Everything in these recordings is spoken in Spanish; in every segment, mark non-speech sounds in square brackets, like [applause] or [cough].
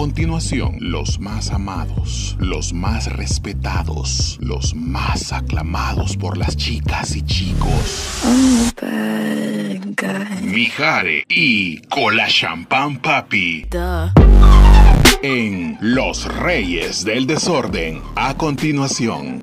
continuación, los más amados, los más respetados, los más aclamados por las chicas y chicos. Mijare y Cola Champán Papi. En Los Reyes del Desorden, a continuación.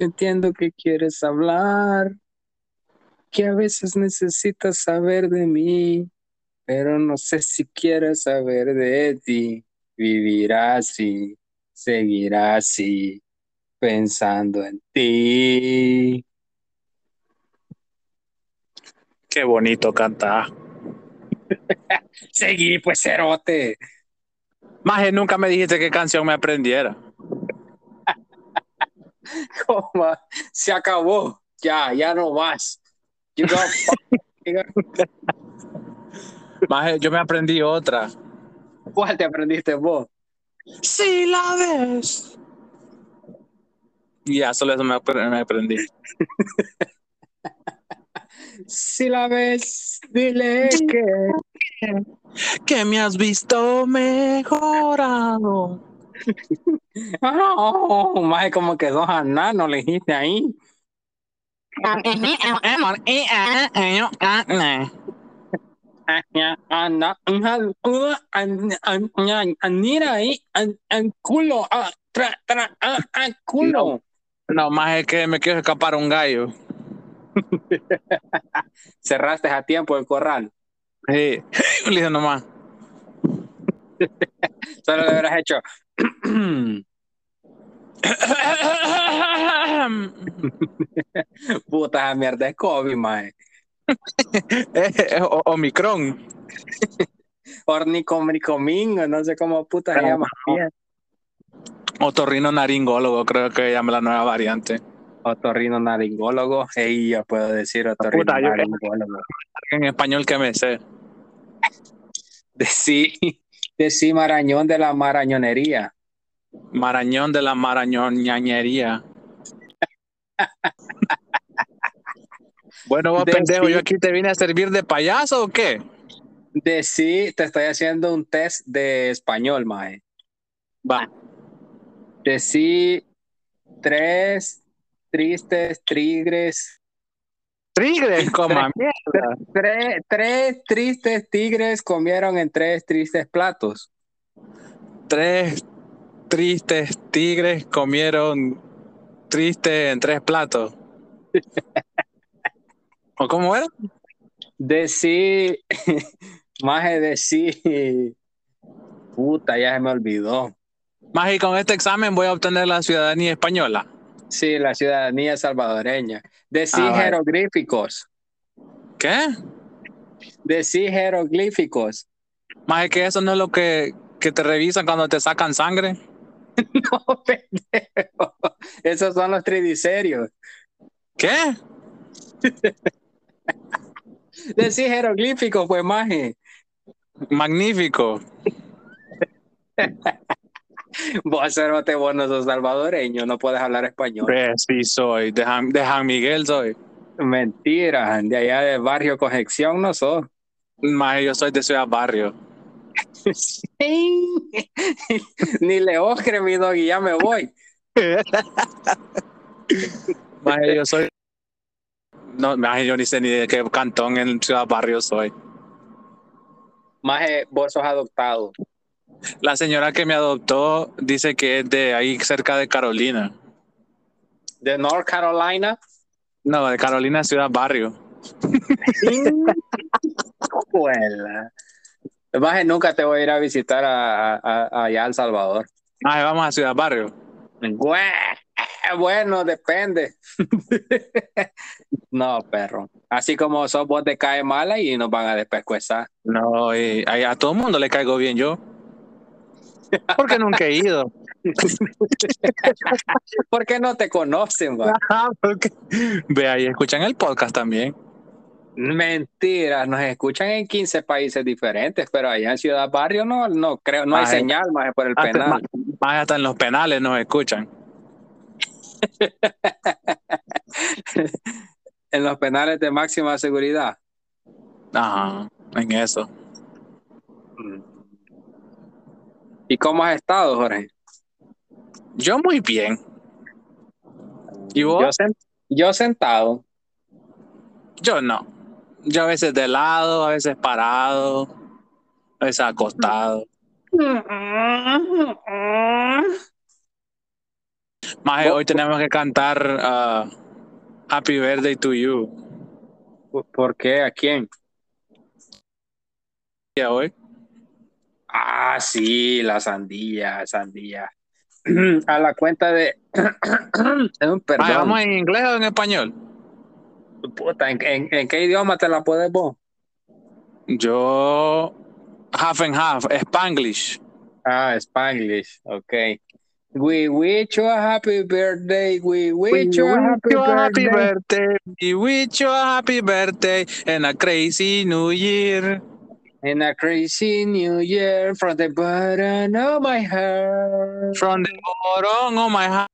Entiendo que quieres hablar, que a veces necesitas saber de mí, pero no sé si quieres saber de ti. Vivirás así, seguirás así, pensando en ti. Qué bonito canta. [laughs] Seguí, pues, cerote. Maje, nunca me dijiste qué canción me aprendiera. [laughs] Se acabó. Ya, ya no más. You got- [laughs] Maje, yo me aprendí otra. ¿Cuál te aprendiste vos? Si la ves. Ya, solo eso me aprendí. [laughs] Si la ves, dile que Que me has visto mejorado. [laughs] Oh, más como que dos no le dijiste ahí. Culo, culo. No, más es que me quiero escapar un gallo. [laughs] Cerraste a tiempo el corral. Sí, [laughs] le dije nomás. Solo le hubieras hecho. [coughs] Puta esa mierda es COVID, mae. [laughs] Omicron. Ornicomingo, no sé cómo puta se llama. Otorrino naringólogo, creo que llama la nueva variante. Otorrino naringólogo. Ey, yo puedo decir otorrino Puta, naringólogo. En español que me sé. [laughs] Decí, decí marañón de la marañonería. Marañón de la marañoñañería. bueno, vos De pendejo. ¿yo aquí te vine a servir de payaso o qué? Decí, te estoy haciendo un test de español, mae. Va. Decí tres tristes tigres. Tigres, [laughs] coma mierda. Tres, tres tristes tigres comieron en tres tristes platos. Tres tristes tigres comieron triste en tres platos. [laughs] ¿O cómo era? Decí, [laughs] maje, decí. Puta, ya se me olvidó. Más y con este examen voy a obtener la ciudadanía española. Sí, la ciudadanía salvadoreña. Decí Ah, jeroglíficos. ¿Qué? Decí jeroglíficos. Más que eso no es lo que, que te revisan cuando te sacan sangre. [laughs] No, pendejo. Esos son los tridicerios. ¿Qué? Decí jeroglíficos, pues, maje. Magnífico. [laughs] Vos, vos no sos salvadoreño, no puedes hablar español. Sí soy, de San, de San Miguel soy. Mentira, de allá del barrio Conjección no sos. Más yo soy de Ciudad Barrio. [laughs] Ni le oscre mi dog y ya me voy. [laughs] Más yo soy. No, más yo ni sé ni de qué cantón en Ciudad Barrio soy. Maje, vos sos adoptado. La señora que me adoptó dice que es de ahí cerca de Carolina. de North Carolina. No, de Carolina Ciudad Barrio. Más nunca te voy a ir a visitar a, a- a- allá a El Salvador. Ah, vamos a Ciudad Barrio. Bueno, depende. [laughs] no, perro. Así como sos vos te cae mala y nos van a despescuezar. No, y a, a todo el mundo le caigo bien yo. Porque nunca he ido. [laughs] ¿Por qué no te conocen, va? Porque... Ve ahí, escuchan el podcast también. Mentiras, nos escuchan en 15 países diferentes, pero allá en Ciudad Barrio no, no creo, no hay Ay. señal más por el Hasta, penal. más, más hasta en los penales nos escuchan. [laughs] en los penales de máxima seguridad. Ajá, en eso. ¿Y cómo has estado, Jorge? Yo muy bien. ¿Y vos? Yo, sen- yo sentado. Yo no. Yo a veces de lado, a veces parado, a veces acostado. Más hoy tenemos que cantar ah, Happy Birthday to You. ¿Por qué? ¿A quién? ¿Ya hoy? Ah, sí, la sandía, sandía. [clears throat] A la cuenta de... [clears throat] Perdón. ¿Vamos en inglés o en español? Puta, ¿en, en, en qué idioma te la puedes vos? Yo half and half, Spanglish. Ah, Spanglish, ok. We wish you a happy birthday. We wish you a happy happy birthday. birthday. We wish you a happy birthday and a crazy new year. And a crazy new year from the bottom of my heart. From the bottom of my heart.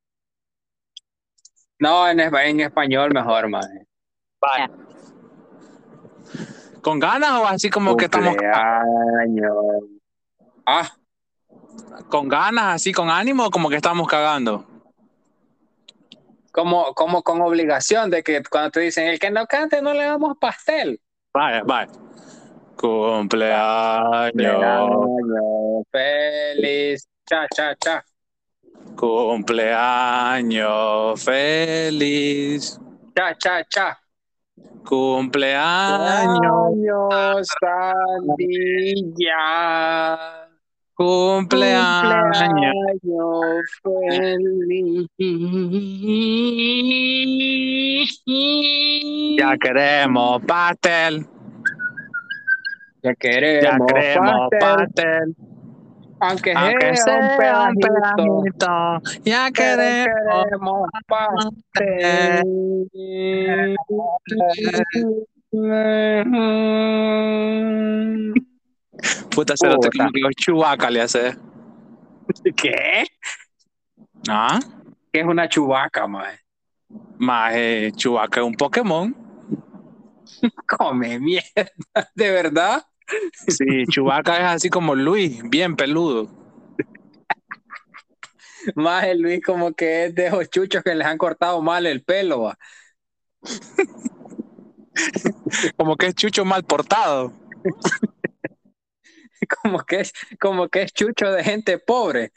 No, en, en español mejor, man. Vaya. ¿Con ganas o así como que estamos. Ah, con ganas, así con ánimo o como que estamos cagando? como, como con obligación de que cuando te dicen el que no cante no le damos pastel. Vaya, vaya. Cumpleaños, Cumpleaños feliz. Cha, cha, cha. cumpleaños feliz, Cha, cha, cha. cumpleaños, Años, Sandilla. cumpleaños. feliz. Ya queremos pastel, Ya ya queremos, queremos pastel, pastel, aunque, aunque sea un pedacito, pedacito, ya queremos queremos pastel. Puta, cerote, Puta. como que chubaca le hace. ¿Qué? Ah, ¿Qué es una chubaca, mae? eh, chubaca es un Pokémon. [laughs] Come mierda, ¿de verdad? Sí, chubaca es así como Luis, bien peludo. Más el Luis como que es de esos chuchos que les han cortado mal el pelo, va. Como que es chucho mal portado. [laughs] como que es, como que es chucho de gente pobre.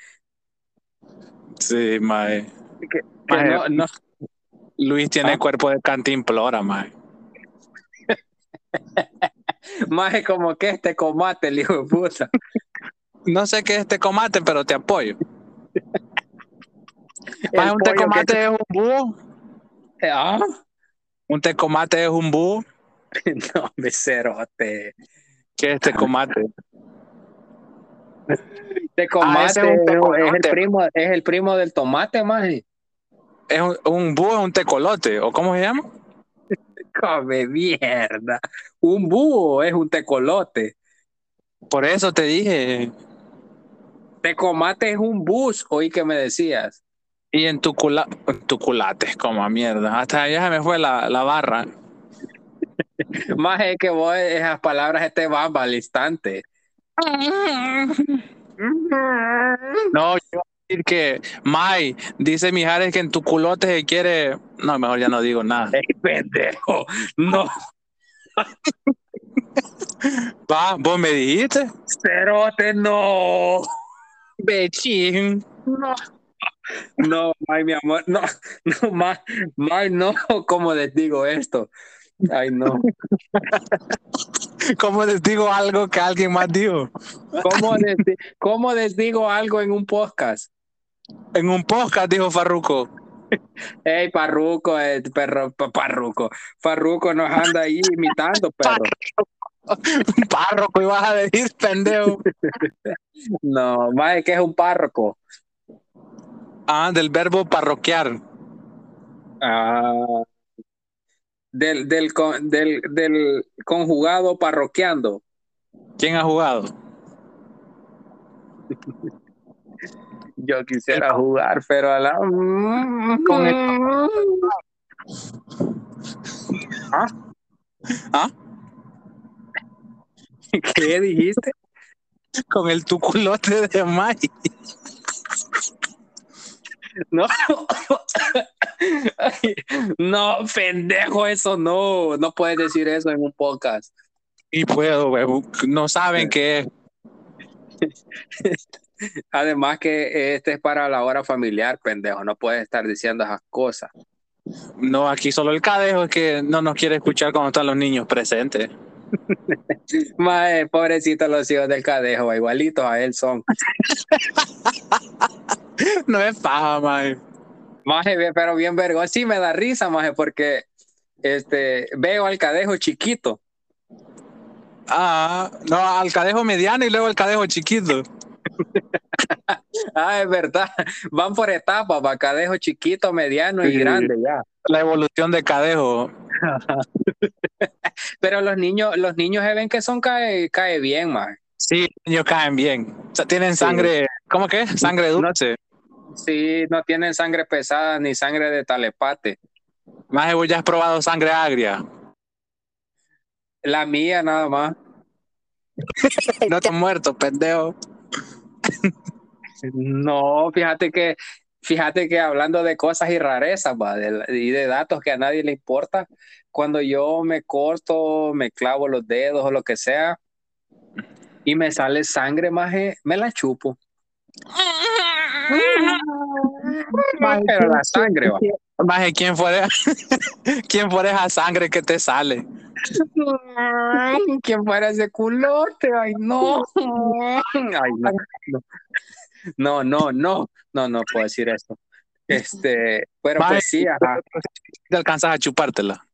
Sí, mae. Que Mae, no, no, Luis tiene Ah. cuerpo de cantimplora, mae. [laughs] [laughs] más es como que este comate, el hijo de puta. No sé qué es tecomate, pero te apoyo. [laughs] Mae, un tecomate que- es un búho. Ah, Un tecomate es un búho. [laughs] no, becerrote. ¿Qué es tecomate? Este Ah, comate ese es el primo, es el primo del tomate, más. Es un, un búho es un tecolote, ¿o cómo se llama? [laughs] Come mierda. Un búho es un tecolote. Por eso te dije. Tecomate es un bus, oí que me decías. Y en tu, cula, en tu culate, como a mierda. Hasta allá se me fue la, la barra. [laughs] Más es que vos esas palabras te van al instante. No, yo decir que, May, dice Mijares que en tu culote se quiere. No, mejor ya no digo nada. [laughs] ¡Ey, pendejo! No, [laughs] Va, vos me dijiste. cerote, no. Bechín. No. No, May, mi amor, no, no, May, May, no, ¿cómo les digo esto? Ay, no. [laughs] ¿Cómo les digo algo que alguien más dijo? ¿Cómo les, cómo les digo algo en un podcast? En un podcast dijo Farruko. Hey, Parruco, eh, perro, pa- Parruco, Farruco nos anda ahí imitando, [laughs] perro. Párroco, ibas a decir, pendejo. [laughs] No, May, que es un párroco. Ah, del verbo parroquiar. Ah, del, del, con- del, del conjugado parroquiando. ¿Quién ha jugado? [laughs] Yo quisiera jugar, pero a la. Con ¿Ah? ¿Ah? [laughs] ¿Qué dijiste? Con el tuculote de May. No. Ay, [laughs] No, pendejo, eso no. No puedes decir eso en un podcast. Y puedo. No saben qué es. [laughs] [laughs] Además que este es para la hora familiar, pendejo. No puedes estar diciendo esas cosas. No, aquí solo el cadejo es que no nos quiere escuchar cuando están los niños presentes. [laughs] Mae, pobrecitos los hijos del cadejo, igualitos a él son. [laughs] No es paja, May. Maje, pero bien vergón. Sí me da risa, maje, porque este, veo al cadejo chiquito. Ah, no, al cadejo mediano y luego al cadejo chiquito. [laughs] Ah, es verdad. Van por etapas, va cadejo chiquito, mediano y grande ya. La evolución de cadejo. [laughs] Pero los niños, los niños se ven que son cae, cae bien, maje. Sí, ellos caen bien. O sea, tienen Sí. sangre, ¿cómo que? Sangre dulce. Sí, no tienen sangre pesada ni sangre de talepate. Más vos ya has probado sangre agria. La mía nada más. [laughs] No te has muerto, pendejo. [laughs] No, fíjate que, fíjate que hablando de cosas y rarezas, va, de- y de datos que a nadie le importa, cuando yo me corto, me clavo los dedos o lo que sea, y me sale sangre, maje, me la chupo. [laughs] Pero la sangre, va. Más ¿quién fuera, [laughs] quién fuera esa sangre que te sale? Ay, ¿Quién fuera ese culote? Ay, no. [laughs] Ay, no. No, no, no, no, no puedo decir eso. Este, pero Maje, pues sí, ajá. Te alcanzas a chupártela.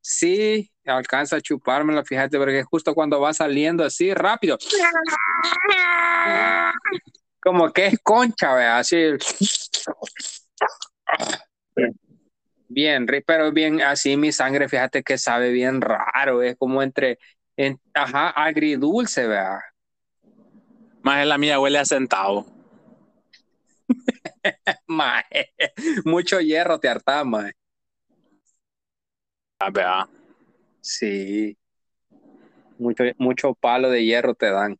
Sí, alcanza a chupármela, fíjate, porque justo cuando va saliendo así rápido. [laughs] Como que es concha, ¿verdad? Así. Bien, pero bien, así mi sangre, fíjate que sabe bien raro, es como entre, en- ajá, agridulce, ¿verdad? Más la mía huele a centavo. [laughs] Mae, mucho hierro te harta, mae. Ah, vea. Sí. Mucho, mucho palo de hierro te dan.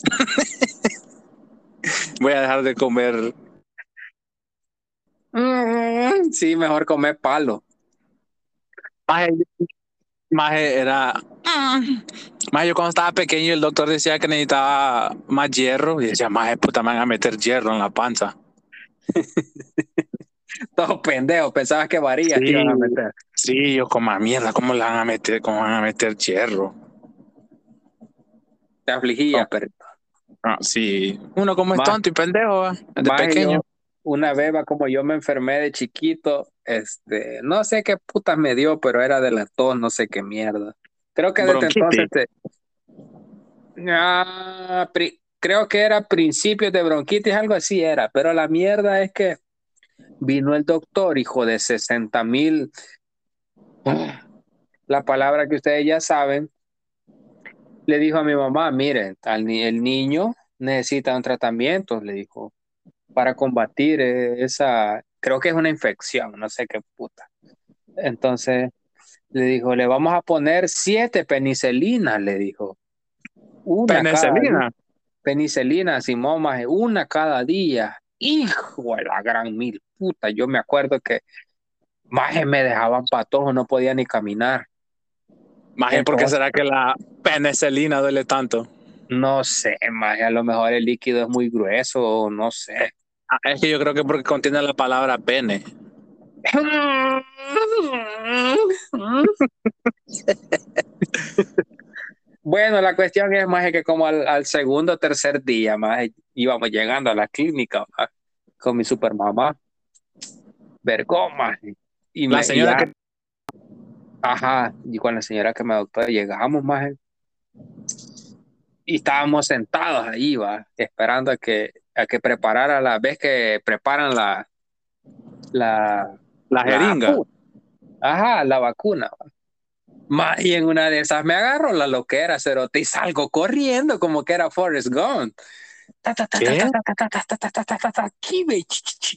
[laughs] Voy a dejar de comer. Mm, Sí, mejor comer palo. Más era. Más yo cuando estaba pequeño el doctor decía que necesitaba más hierro y decía, más puta, me van a meter hierro en la panza. [laughs] Todo pendejo, pensabas que varías te Sí. iban a meter. Sí, yo como mierda, ¿cómo le van a meter, cómo van a meter hierro? Te afligías, Oh. pero Ah, sí, uno como es tonto y pendejo, ¿va? de Maje, pequeño. yo, una beba como yo me enfermé de chiquito, este, no sé qué putas me dio, pero era de la tos, no sé qué mierda. Creo que desde entonces te- Ah, pri- creo que era principios de bronquitis, algo así era, pero la mierda es que vino el doctor, hijo de 60 mil, la palabra que ustedes ya saben, le dijo a mi mamá, miren, el niño necesita un tratamiento, le dijo, para combatir esa, creo que es una infección, no sé qué puta. Entonces le dijo, le vamos a poner siete penicilinas, le dijo. Una cada Penicilina. penicilina, Simón, maje, una cada día. Hijo de la gran mil puta. Yo me acuerdo que maje me dejaban patojo, no podía ni caminar. Más ¿por qué será que la penicilina duele tanto? No sé, maje, a lo mejor el líquido es muy grueso, no sé. Ah, es que yo creo que porque contiene la palabra pene. Bueno, la cuestión es más que como al, al segundo o tercer día, más íbamos llegando a la clínica maje, con mi super mamá. Vergón, maje. Y La me- señora y ya- que- Ajá, y con la señora que me adoptó llegamos, más Y estábamos sentados ahí, va, esperando a que, a que preparara la vez que preparan la la, la jeringa. Vacuna. Ajá, la vacuna. Ma, y en una de esas me agarro la loquera, cerote, y salgo corriendo como que era Forrest Gump.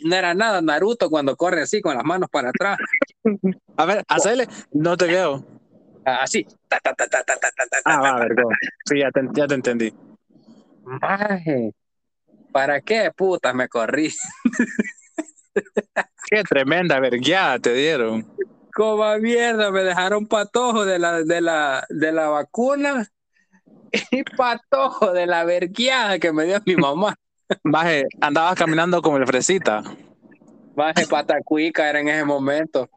No era nada Naruto cuando corre así con las manos para atrás. A ver, hacele, no te veo. Así. Ah, va, perdón. Sí, ya te, ya te entendí. Maje. ¿Para qué puta me corrí? [laughs] Qué tremenda vergueada te dieron. Como mierda, me dejaron patojo de la, de la, de la vacuna y [laughs] patojo de la verguiada que me dio mi mamá. [laughs] Maje, andabas caminando como el fresita. Maje, patacuica era en ese momento.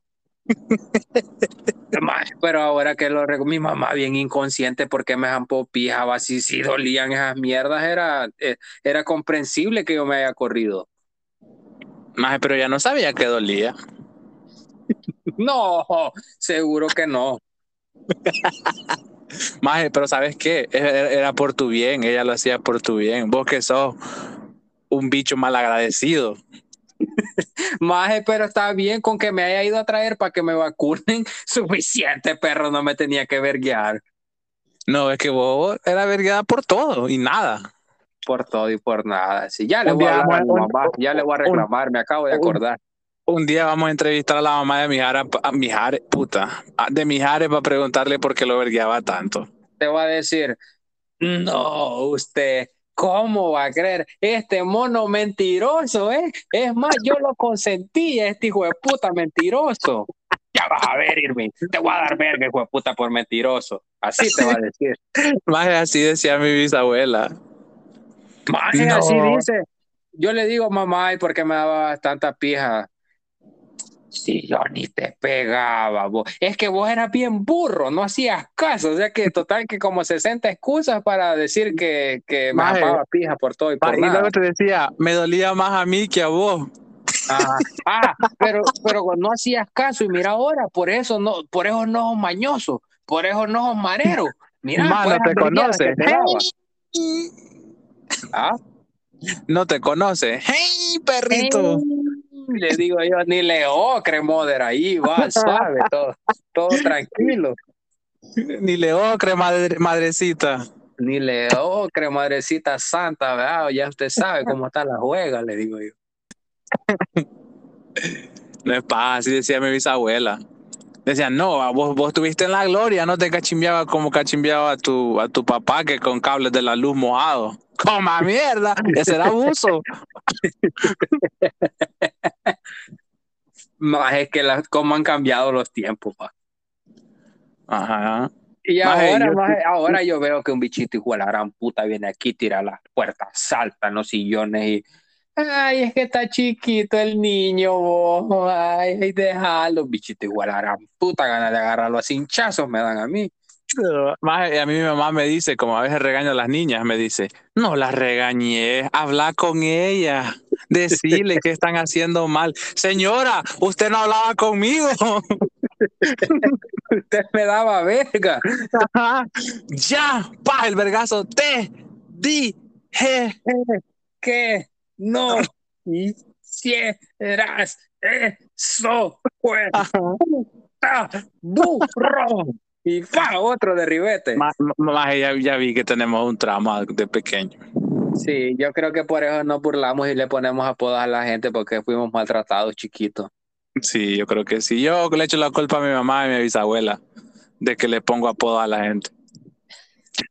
[laughs] Pero ahora que lo mi mamá bien inconsciente porque me jampó pijaba, si si dolían esas mierdas, era, eh, era comprensible que yo me haya corrido. Maje, pero ya no sabía que dolía. [laughs] No, seguro que no. [laughs] Maje, pero ¿sabes qué? Era, era por tu bien, ella lo hacía por tu bien. Vos que sos un bicho mal agradecido. Maje, pero está bien con que me haya ido a traer para que me vacunen. [laughs] Suficiente, perro, no me tenía que verguiar No, es que vos era vergueada por todo y nada. por todo y por nada. Sí, ya le voy a día hablar a mi vamos a- mamá, ya le voy a un- reclamar, me acabo de acordar. Un día vamos a entrevistar a la mamá de Mijares, a Mijares, puta, a- de Mijares para preguntarle por qué lo vergueaba tanto. Te va a decir, no, usted, ¿cómo va a creer? Este mono mentiroso, ¿eh? Es más, yo lo consentí, este hijo de puta mentiroso. Ya vas a ver, Irving, te voy a dar verga, hijo de puta, por mentiroso. Así te va a decir. Más así decía mi bisabuela. Maje, No. así dice. Yo le digo, mamá, ¿y por qué me daba tanta pija? Si yo ni te pegaba, vos. Es que vos eras bien burro, no hacías caso. O sea que total que como 60 excusas para decir que, que me Maje. daba pija por todo y por y nada. luego te decía, me dolía más a mí que a vos. Ajá. Ah, pero, pero no hacías caso y mira ahora, por eso no, por eso no sos mañoso, por eso no sos marero. Mira, Mano, esas te conoce. te. Ah, No te conoce. ¡Hey, perrito! Le digo yo, ni le ocre, mother, ahí va, [laughs] suave, todo, todo tranquilo. Ni le ocre, madre- madrecita. Ni le ocre, madrecita santa, ¿verdad? Ya usted sabe cómo está la juega, le digo yo. [laughs] No es paz, así decía mi bisabuela. Decía, no, vos, vos estuviste en la gloria, no te cachimbeaba como cachimbeaba a tu, a tu papá que con cables de la luz mojado. [laughs] ¡Coma mierda! Ese era abuso. Más es que la, cómo han cambiado los tiempos, pa. Ajá. Y Maje, ahora, yo- maje, ahora yo veo que un bichito hijo de la gran puta viene aquí, tira las puertas, salta en los sillones y. Ay, es que está chiquito el niño, vos. Ay, déjalo, bichito de la gran puta, ganas de agarrarlo a cinchazos me dan a mí. [laughs] Maje, a mí mi mamá me dice, como a veces regaño a las niñas, me dice, no las regañé, habla con ella, decirle que están haciendo mal. Señora, usted no hablaba conmigo. [laughs] Usted me daba verga. Ajá. ya, pa, el vergazo, te dije. que no hicieras eso, pues, burro. Y fa, otro de ribete. Ma- ma- Maje, ya, ya vi que tenemos un trauma de pequeño. Sí, yo creo que por eso nos burlamos y le ponemos apodos a la gente porque fuimos maltratados chiquitos. Sí, yo creo que sí. Yo le echo la culpa a mi mamá y a mi bisabuela de que le pongo apodo a la gente.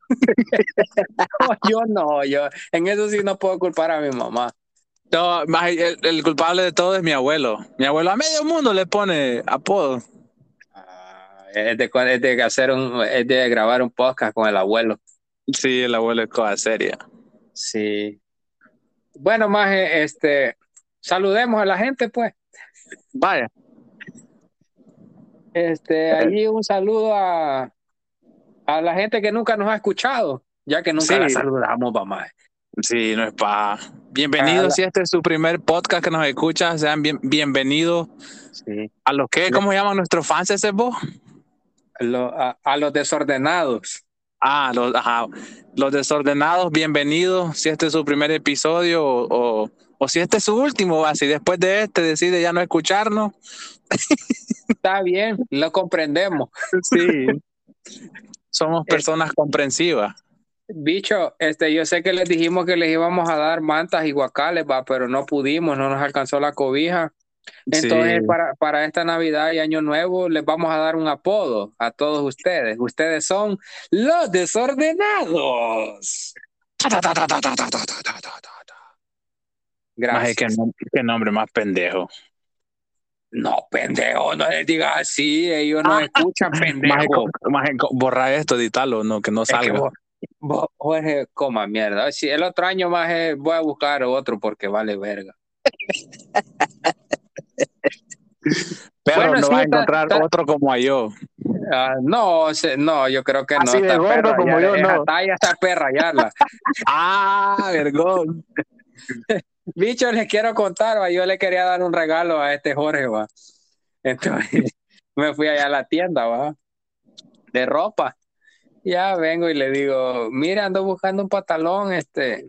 [laughs] yo no, yo en eso sí no puedo culpar a mi mamá. No, el, el culpable de todo es mi abuelo. Mi abuelo a medio mundo le pone apodo. Es de, es de hacer un, es de grabar un podcast con el abuelo. Sí, el abuelo es cosa seria. Sí. Bueno, más este, saludemos a la gente, pues. Vaya. Este, allí un saludo a, a la gente que nunca nos ha escuchado, ya que nunca Sí. la saludamos, mamá. Sí, no es pa. Bienvenidos, si este es su primer podcast que nos escucha, sean bien, bienvenidos Sí. a los que, ¿cómo llaman nuestros fans ese vos? Lo- a, a los desordenados. Ah, los, ajá, los desordenados, bienvenidos. Si este es su primer episodio o, o, o si este es su último, va, si después de este decide ya no escucharnos, [laughs] Está bien, lo comprendemos. sí. [laughs] Somos personas comprensivas. Bicho, este, yo sé que les dijimos que les íbamos a dar mantas y guacales, va, pero no pudimos, no nos alcanzó la cobija. Entonces, Sí. para, para esta Navidad y Año Nuevo, les vamos a dar un apodo a todos ustedes. Ustedes son los desordenados. Gracias. qué, qué nombre más pendejo. No, pendejo, no les digas así, ellos no escuchan, pendejo. Maje, borra esto, editalo, no, que no Es que salga. vos- vos, Jorge, coma mierda. Si el otro año más voy a buscar otro porque vale verga. [laughs] Pero bueno, no sí, vas a encontrar otro como a yo. Ah, no, se- no, yo creo que no. Así de está gordo perra como ya- yo, no. talla está perra. [laughs] Ah, vergón. [laughs] Bicho, les quiero contar, va, yo le quería dar un regalo a este Jorge, va. Entonces, [laughs] me fui allá a la tienda, va, de ropa. Ya vengo y le digo, mira, ando buscando un pantalón, este,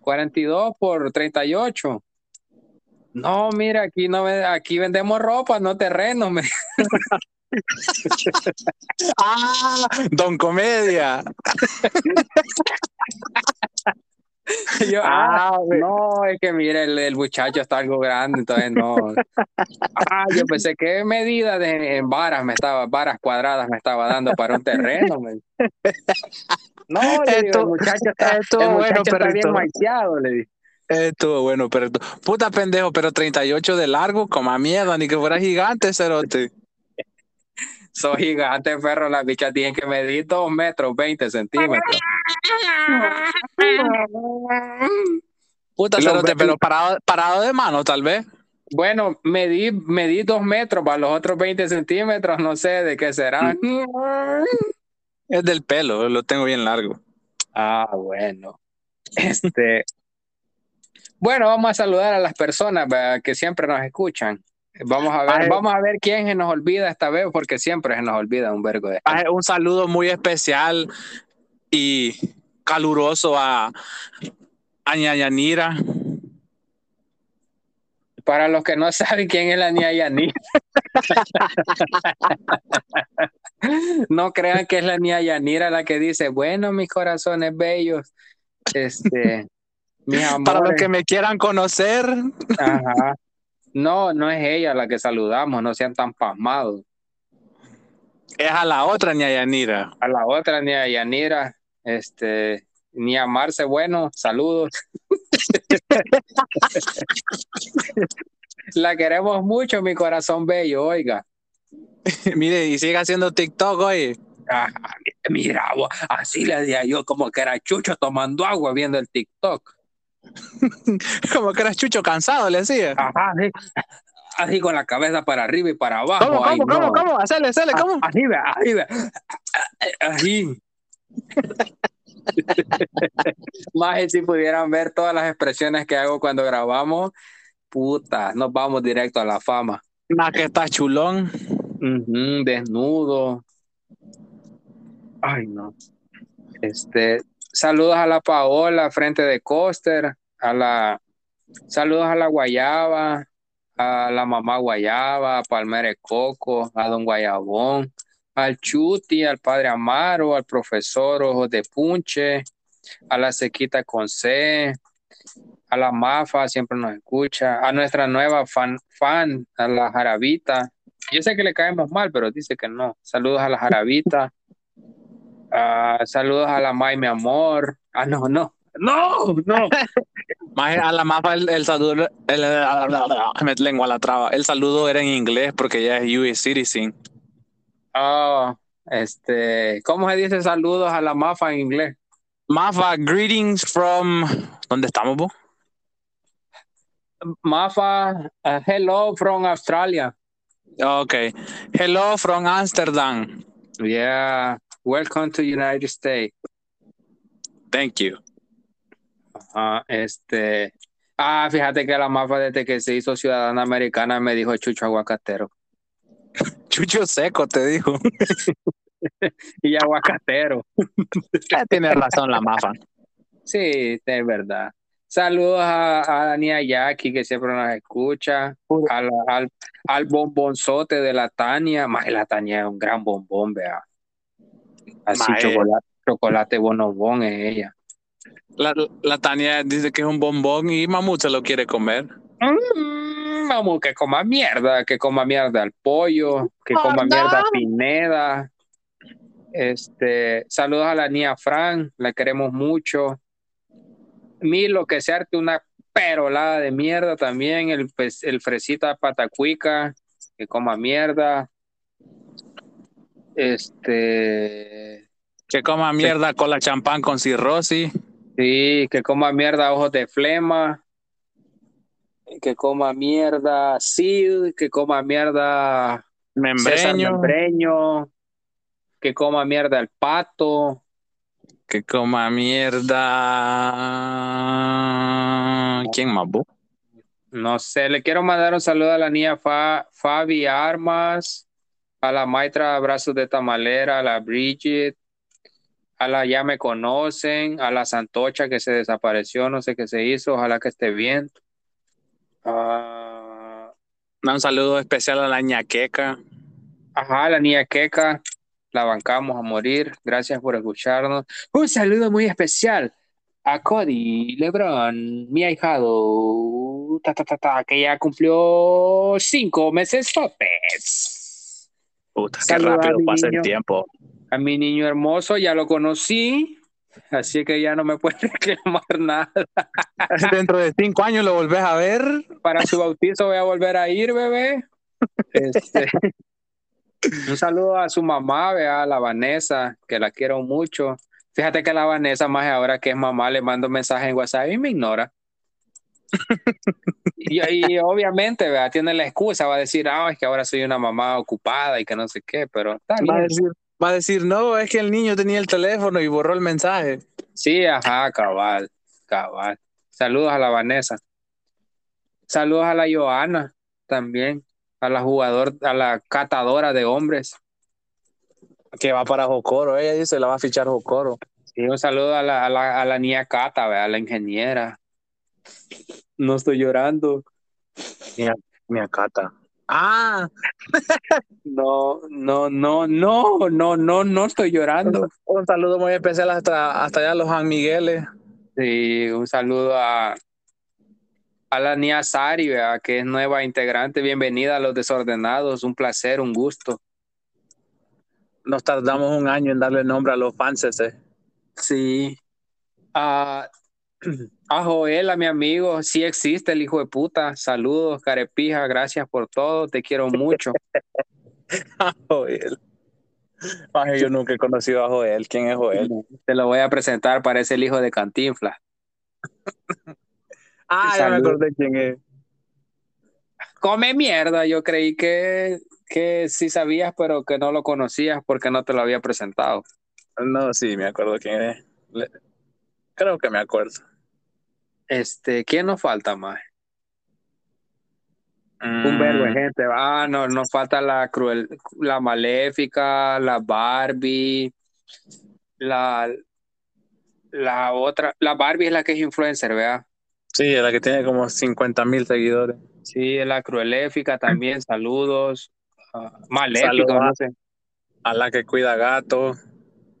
42 por 38. No, mira, aquí no aquí vendemos ropa, no terrenos. me- [laughs] Ah, Don Comedia. [laughs] Yo, ah, Ah, no, es que mira, el, el muchacho está algo grande, entonces no. Ah, yo pensé que medida de en varas me estaba, varas cuadradas me estaba dando para un terreno. me- No, le digo, el muchacho está, el bueno, muchacho está bien maiciado, le dije. Estuvo bueno, pero puta pendejo, pero 38 de largo, como a mierda, ni que fuera gigante, cerote. Soy gigante, perro, las bichas tienen que medir 2 metros 20 centímetros. Puta cerote, pero parado, parado de mano, tal vez. Bueno, medí, medí 2 metros, para los otros 20 centímetros, no sé de qué serán. Es del pelo, lo tengo bien largo. Ah, bueno. Este. Bueno, vamos a saludar a las personas ¿verdad? que siempre nos escuchan. Vamos a ver, Ay. vamos a ver quién se nos olvida esta vez, porque siempre se nos olvida un vergo de. Un saludo muy especial y caluroso a, a Ñañanira. Para los que no [laughs] saben quién es la niña Yani. no crean que es la niña Yanira la que dice, bueno, mis corazones bellos, este, [laughs] Para los que me quieran conocer, Ajá. [laughs] No, no es ella la que saludamos, no sean tan pasmados. es a la otra Ñañanira. A la otra, ni a Yanira, este, ni a Marce, bueno, saludos. [laughs] la queremos mucho, mi corazón bello, oiga. Mire, y sigue haciendo TikTok, oye. Ah, mira, así le decía yo, como que era chucho tomando agua viendo el TikTok. [laughs] Como que eras chucho cansado, le decía. Ajá, así, así con la cabeza para arriba y para abajo. ¿Cómo, Ay, cómo, cómo, no. cómo? Hacele, hacele, Ah, ¿cómo? Así ve, así ve. Así. Más si pudieran ver todas las expresiones que hago cuando grabamos, puta, nos vamos directo a la fama. Más que está chulón. Ujú, desnudo. Ay, no. Este, saludos a la Paola, frente de Coster, a la, saludos a la Guayaba, a la mamá Guayaba, a Palmere Coco, a don Guayabón, al Chuti, al padre Amaro, al profesor Ojos de Punche, a la Sequita con C, a la Mafa, siempre nos escucha, a nuestra nueva fan, fan a la Jarabita. Yo sé que le caemos mal, pero dice que no. Saludos a la Jarabita. Ah, saludos a la May, mi amor. Ah, no, no. No, no. Más a la mapa el, el saludo, el, me lengua la traba. El saludo era en inglés porque ya es US Citizen. Oh, este, ¿cómo se dice saludos a la Mafa en inglés? Mafa, greetings from. ¿Dónde estamos, vos? Mafa, uh, hello from Australia. Okay. Hello from Amsterdam. Yeah, welcome to United States. Thank you. Ah, este. Ah, fíjate que la Mafa desde que se hizo ciudadana americana me dijo Chucho Aguacatero. [laughs] Chucho seco, te dijo. [laughs] y aguacatero. Tiene razón la Mafa. Sí, es verdad. Saludos a, a Jackie que siempre nos escucha, a la- al, al bombonzote de la Tania. Más la Tania es un gran bombón, vea. Así Mae. chocolate, chocolate bonobón es ella. La, la Tania dice que es un bombón y Mamut se lo quiere comer. Mm, que coma mierda, que coma mierda al pollo, que coma mierda a Pineda. Este, saludos a la niña Fran, la queremos mucho. Milo, que se arte una perolada de mierda también, el, pues, el fresita patacuica, que coma mierda. Este, Que coma mierda con la champán con cirrosis. sí, que coma mierda ojos de flema. Que coma mierda Sid, que coma mierda César Membreño. Que coma mierda el pato. Que coma mierda. ¿Quién más? No sé, le quiero mandar un saludo a la niña Fa- Fabi Armas, a la maestra Abrazos de Tamalera, a la Bridget, a la Ya Me Conocen, a la Santocha que se desapareció, no sé qué se hizo, ojalá que esté bien. Ah, Un saludo especial a la ñaqueca. ajá, la niña Queca, la bancamos a morir, gracias por escucharnos. Un saludo muy especial a Cody Lebron, mi ahijado, ta, ta, ta, ta, que ya cumplió cinco meses topes. Puta, qué rápido mi pasa el niño. tiempo. A mi niño hermoso ya lo conocí, así que ya no me [laughs] puede reclamar nada. Dentro de cinco años lo volvés a ver. Para su bautizo voy a volver a ir, bebé. Este, [laughs] un saludo a su mamá, vea, a la Vanessa, que la quiero mucho. Fíjate que la Vanessa, más ahora que es mamá, le mando mensaje en WhatsApp y me ignora. [laughs] Y, y obviamente, vea, tiene la excusa, va a decir, ah, es que ahora soy una mamá ocupada y que no sé qué, pero está Va a, decir, va a decir, no, es que el niño tenía el teléfono y borró el mensaje. Sí, ajá, cabal, cabal. Saludos a la Vanessa. Saludos a la Joana también, a la jugador, a la catadora de hombres. Que va para Jocoro. Ella dice, la va a fichar Jocoro. Sí, un saludo a la, a la, a la niña Cata, a la ingeniera. No estoy llorando. Mi acata. Ah, No, no, no, no, no, no, no estoy llorando. un saludo muy especial hasta, hasta allá a los San Migueles. Sí, un saludo a, a la niña Sari, ¿verdad? que es nueva integrante. Bienvenida a los desordenados. Un placer, un gusto. Nos tardamos un año en darle nombre a los fans ese. Sí. A, [clears throat] a Joel, a mi amigo, sí existe el hijo de puta. Saludos, carepija, gracias por todo, te quiero mucho. [laughs] Joel. Maje, yo nunca he conocido a Joel. ¿Quién es Joel? Te lo voy a presentar, parece el hijo de Cantinflas. [laughs] Ah, ya me acordé quién es. Come mierda, yo creí que, que sí sabías, pero que no lo conocías porque no te lo había presentado. No, sí, me acuerdo quién es. Creo que me acuerdo. Este, ¿quién nos falta más? Un verbo de Mm, gente. Ah, no, nos falta la cruel, la maléfica, la Barbie, la, la otra, la Barbie es la que es influencer, ¿verdad? Sí, la que tiene como 50 mil seguidores. Sí, la crueléfica también, saludos. Ah, maléfica, no sé. A la que cuida gatos.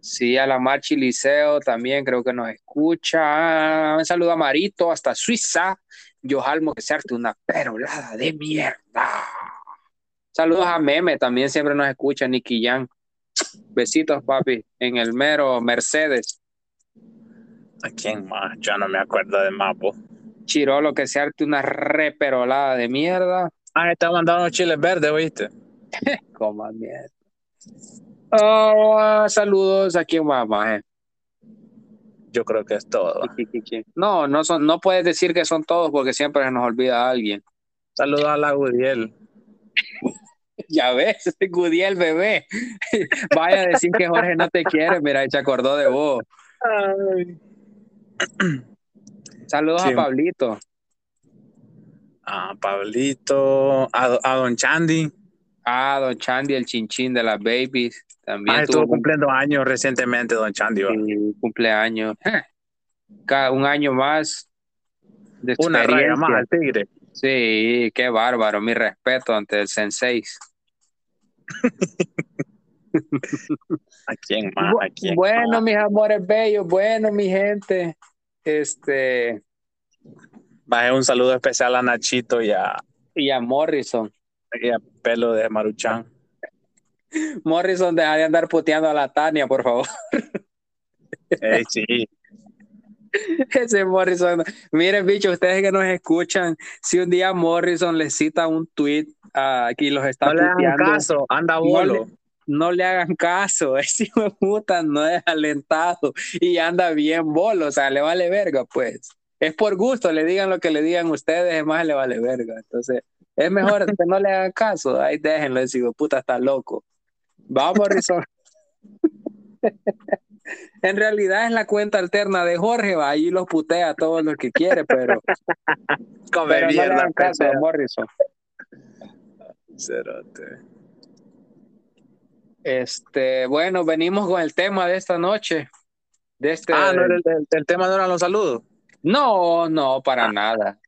Sí, a la Marchi Liceo también creo que nos escucha. Un saludo a Marito hasta Suiza. Yojalmo que se arte una perolada de mierda. Saludos a Meme, también siempre nos escucha Nicky Jan. Besitos, papi, en el mero Mercedes. ¿A quién más? Ya no me acuerdo de Mapo. Chirolo que se arte una reperolada de mierda. Ah, está mandando chiles verdes, ¿oíste? [laughs] Coma mierda. Ah, saludos a quien más, maje. yo creo que es todo. No, no son, no puedes decir que son todos porque siempre se nos olvida a alguien. Saludos a la Gudiel. [laughs] Ya ves, [laughs] Gudiel bebé. [laughs] Vaya a decir que Jorge no te quiere, mira, y se acordó de vos. Saludos Sí. a Pablito. A Pablito, a, a Don Chandy. Ah, Don Chandy, el chinchín de las babies. También Ah, tuvo estuvo cumpliendo años recientemente, Don Chandy. un cumpleaños. [laughs] Cada un año más de Una raya más al tigre. Sí, qué bárbaro. Mi respeto ante el sensei. [laughs] ¿A quién más? ¿A quién Bueno, más? mis amores bellos, bueno, mi gente. Este, Bajé un saludo especial a Nachito y a, y a Morrison. y a Pelo de Maruchan. Morrison, deja de andar puteando a la Tania, por favor. Ey, sí. [laughs] Ese Morrison. Miren, bicho, ustedes que nos escuchan, si un día Morrison les cita un tweet ah, aquí los está No le hagan caso, anda No bolo. no le hagan caso. [laughs] Ese hijo de puta no es alentado y anda bien bolo, o sea, le vale verga, pues. Es por gusto, le digan lo que le digan ustedes, es más le vale verga. Entonces, es mejor que no le hagan caso. Ahí déjenlo, ese hijo de puta está loco. Vamos, [laughs] Morrison. En realidad es la cuenta alterna de Jorge, va ahí los putea a todos los que quiere, pero, [laughs] Come pero no le mierda, hagan caso a. Morrison. Cerote. Este, bueno, venimos con el tema de esta noche. De este... Ah, no, el, el- el tema no eran los saludos. no, no, para nada.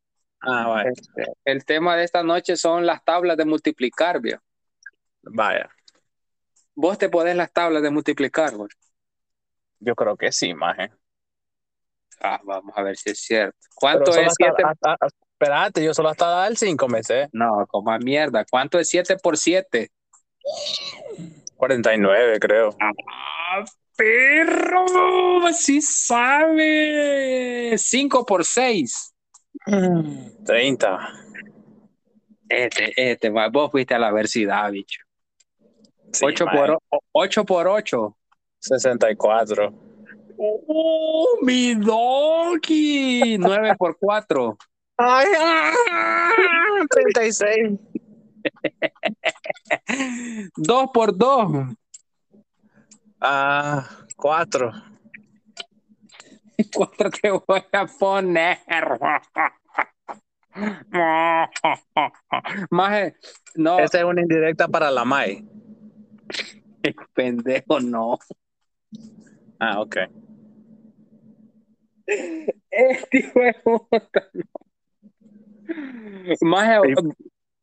Ah, vaya. Este, el tema de esta noche son las tablas de multiplicar, vio. Vaya. Vos te podés las tablas de multiplicar, güey. Yo creo que sí, maje. Ah, vamos a ver si es cierto. ¿Cuánto es hasta- 7? hasta- hasta- espérate, yo solo hasta el 5 me sé. No, como a mierda. ¿Cuánto es 7 por 7? 49, creo. ¡Ah, perro! ¡Sí sabe! 5 por 6. 30. Este, este, vos fuiste a la versidad, bicho. Sí, 8 maje. por, 8 por 8. 64. ¡Oh, mi doggy! 9 por 4. Ay, ah, 36. 2 [laughs] por 2. Ah, 4. 4 [laughs] te voy a poner. [laughs] Maje, no, Esta es una indirecta para la Mai. [laughs] pendejo, no. Ah, ok. Este hijo de puta, no. Maje,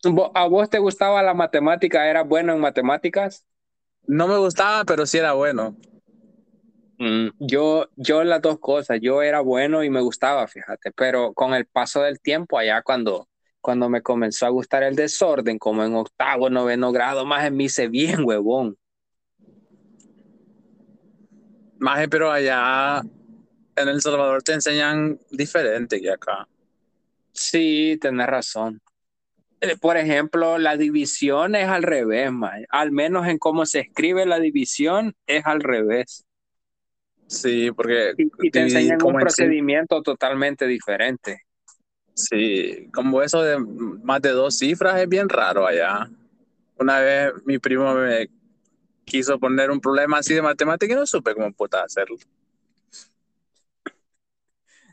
vo- ¿a vos te gustaba la matemática? ¿Eras bueno en matemáticas? No me gustaba, pero sí era bueno. Mm, Yo, yo las dos cosas, yo era bueno y me gustaba, fíjate, pero con el paso del tiempo, allá cuando, cuando me comenzó a gustar el desorden, como en octavo, noveno grado, más me hice bien, huevón. Maje, pero allá en El Salvador te enseñan diferente que acá. Sí, tenés razón. Eh, Por ejemplo, la división es al revés, mae. Al menos en cómo se escribe la división es al revés. Sí, porque Y, y te enseñan un procedimiento totalmente diferente. Sí, como eso de más de dos cifras es bien raro allá. Una vez mi primo me quiso poner un problema así de matemática y no supe cómo puta hacerlo.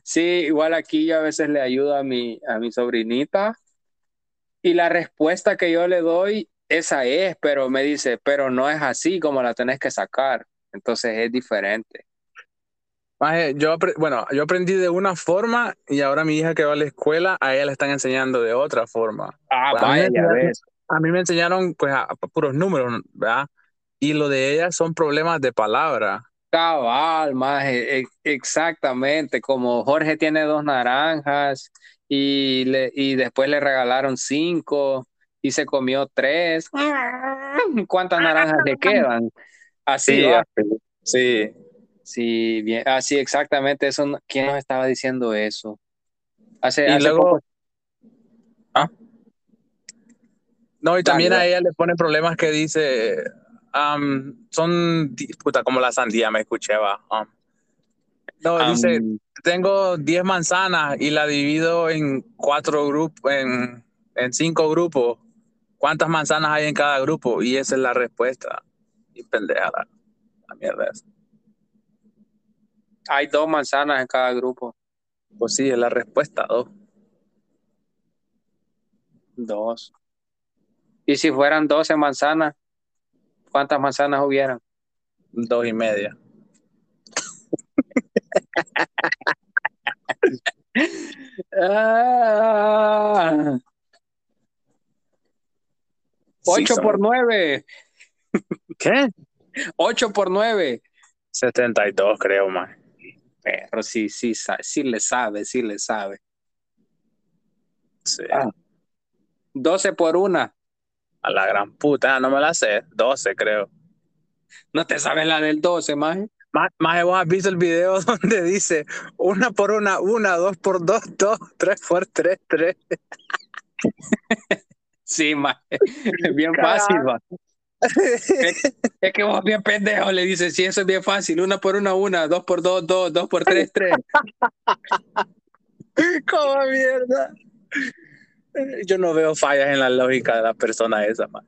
Sí, igual aquí yo a veces le ayudo a mi, a mi sobrinita y la respuesta que yo le doy, esa es, pero me dice, pero no es así como la tenés que sacar. Entonces es diferente. Yo, bueno, yo aprendí de una forma y ahora mi hija que va a la escuela, a ella le están enseñando de otra forma. Ah, Pues a mí vaya. A mí me enseñaron pues a, a puros números, ¿verdad? Y lo de ella son problemas de palabra. Cabal, maje, e- exactamente, como Jorge tiene dos naranjas y, le, y después le regalaron cinco y se comió tres. [laughs] ¿Cuántas naranjas le quedan? Así va. sí. Sí, bien, así exactamente eso. ¿Quién nos estaba diciendo eso? Hace, Y hace luego- poco- No, y también a ella le ponen problemas que dice, am, son, puta, como la sandía, me escuché, va. am. No, dice, tengo 10 manzanas y la divido en cuatro grupos, en, en cinco grupos. ¿Cuántas manzanas hay en cada grupo? Y esa es la respuesta. Y pendeja la, la mierda esa. hay dos manzanas en cada grupo. Pues sí, es la respuesta, dos. Dos. Y si fueran 12 manzanas, ¿cuántas manzanas hubieran? Dos y media. Ah, Sí, 8 son- por 9. ¿Qué? 8 por 9. 72, creo, man. Pero sí, sí, sí le sabe, sí le sabe. Sí. Ah. 12 por 1. A la gran puta, no me la sé. 12, creo. No te sabes la del 12, más. Más, más vos has visto el video [laughs] donde dice una por una, una, dos por dos, dos, tres por tres, tres. [laughs] Sí, más. Es bien fácil, va. [laughs] Es que vos bien pendejo le dices, sí, eso es bien fácil. Una por una, una. Dos por dos, dos. Dos por tres, tres. ¿Cómo mierda? Yo no veo fallas en la lógica de la persona esa, man.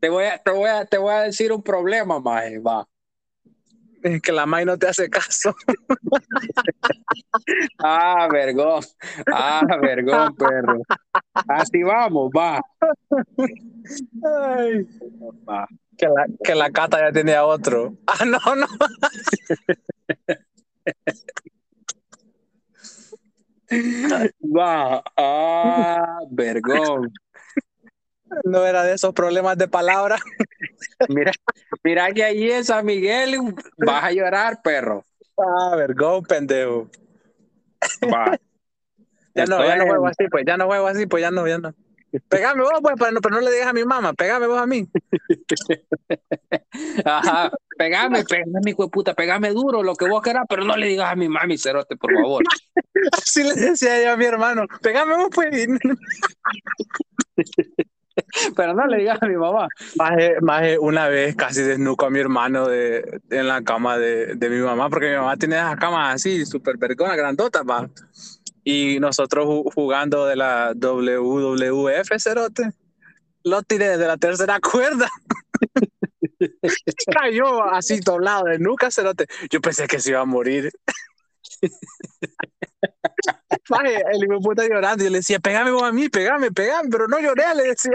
Te voy a, te voy a, te voy a decir un problema, más. Va. Es que la May no te hace caso. [laughs] Ah, vergón. Ah, vergón, perro. Así vamos, va. Ay, Va. que, la, que la cata ya tiene a otro. Ah, no, no. [laughs] Va. Ah, vergón. No era de esos problemas de palabra. Mira, mira que ahí es San Miguel. Vas a llorar, perro. Ah, vergón, pendejo. Va. Ya no, ya no juego así, pues ya no juego así, pues ya no, ya no. Pegame vos, pues, pero no, pero no le digas a mi mamá, pegame vos a mí. [laughs] Ajá. Pegame, pegame, de puta, pegame duro, lo que vos querás, pero no le digas a mi mami, cerote, por favor. [laughs] Así le decía yo a mi hermano, pegame vos, pues. [laughs] Pero no le digas a mi mamá. Maje, maje, una vez casi desnuco a mi hermano de, de- en la cama de, de mi mamá, porque mi mamá tiene esas camas así, súper vergona, grandotas, va. Y nosotros ju- jugando de la WWF, cerote, lo tiré desde la tercera cuerda. [laughs] Cayó así doblado de nuca, cerote. Yo pensé que se iba a morir. [laughs] El hijo puta llorando. Yo le decía, pegame vos a mí, pegame, pegame, pero no lloré, le decía.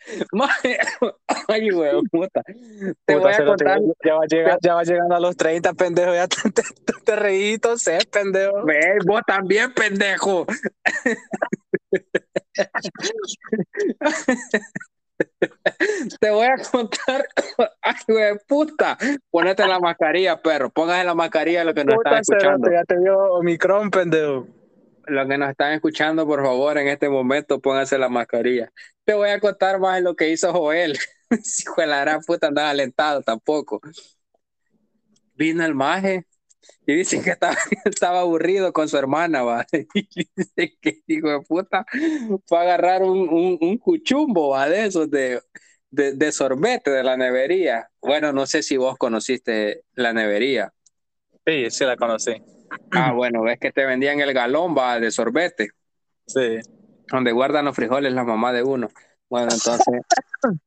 [laughs] Ay, güey, puta. Te Puta, voy a contar. Ya va, llegando, ya va llegando a los 30, pendejo. Ya [laughs] te, te, te, reí, sé, pendejo. Ve, vos también, pendejo. Te voy a contar. Ay, güey, puta. Ponete la mascarilla, perro. Póngase la mascarilla lo que nos están Puta, escuchando. ya te dio Omicron, pendejo. Los que nos están escuchando, por favor, en este momento pónganse la mascarilla. Te voy a contar más lo que hizo Joel. [laughs] Si de la gran puta andaba alentado tampoco. Vino el maje y dice que estaba, [laughs] estaba aburrido con su hermana, va. [laughs] Y dice que hijo de puta fue a agarrar un, un, un cuchumbo, va, de esos de, de, de sorbete de la nevería. Bueno, no sé si vos conociste la nevería. Sí, sí la conocí. Ah, bueno, ves que te vendían el galón, va, de sorbete. Sí. donde guardan los frijoles la mamá de uno. Bueno, entonces, [laughs]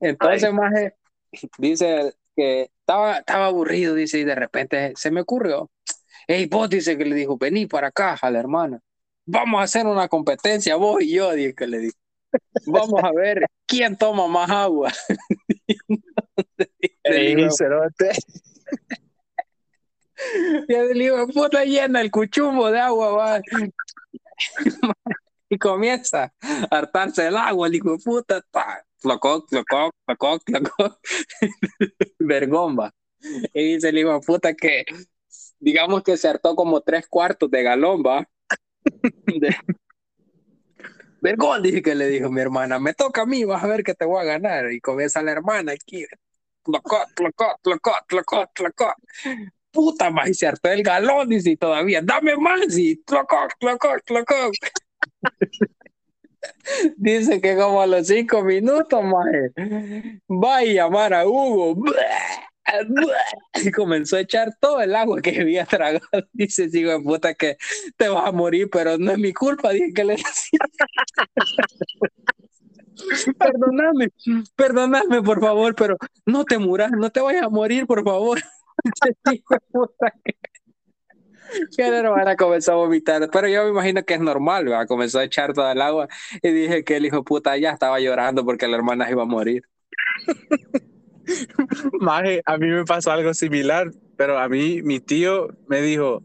entonces maje, dice que estaba, estaba aburrido, dice, y de repente se me ocurrió. Hey, vos dice que le dijo, vení para acá a la hermana. Vamos a hacer una competencia, vos y yo, dice que le dijo. Vamos a ver quién toma más agua. [laughs] Ey, digo- cerote. Y el hijo de puta llena el cuchumbo de agua, va. [laughs] Y comienza a hartarse el agua, el hijo de puta. ta, Clococ, clococ, clococ, va. Y dice el hijo de puta que, digamos que se hartó como tres cuartos de galón, va. [laughs] De- Vergón, dije que le dijo mi hermana, me toca a mí, vas a ver que te voy a ganar. Y comienza la hermana aquí. Clocot, clocot, clocot, clocot, clocot puta más y se hartó el galón dice todavía dame más y clococ, clococ, clococ. [laughs] dice que como a los cinco minutos más va a llamar a Hugo y comenzó a echar todo el agua que había tragado. [laughs] Dice, hijo de puta, que te vas a morir, pero no es mi culpa. Dije que le decía. [laughs] perdóname, perdóname, por favor, pero no te muras, no te vayas a morir, por favor. [laughs] que... [laughs] Que la hermana comenzó a vomitar, pero yo me imagino que es normal, ¿verdad? comenzó a echar toda el agua y dije que el hijo de puta ya estaba llorando porque la hermana iba a morir. [laughs] Maje, a mí me pasó algo similar, pero a mí mi tío me dijo,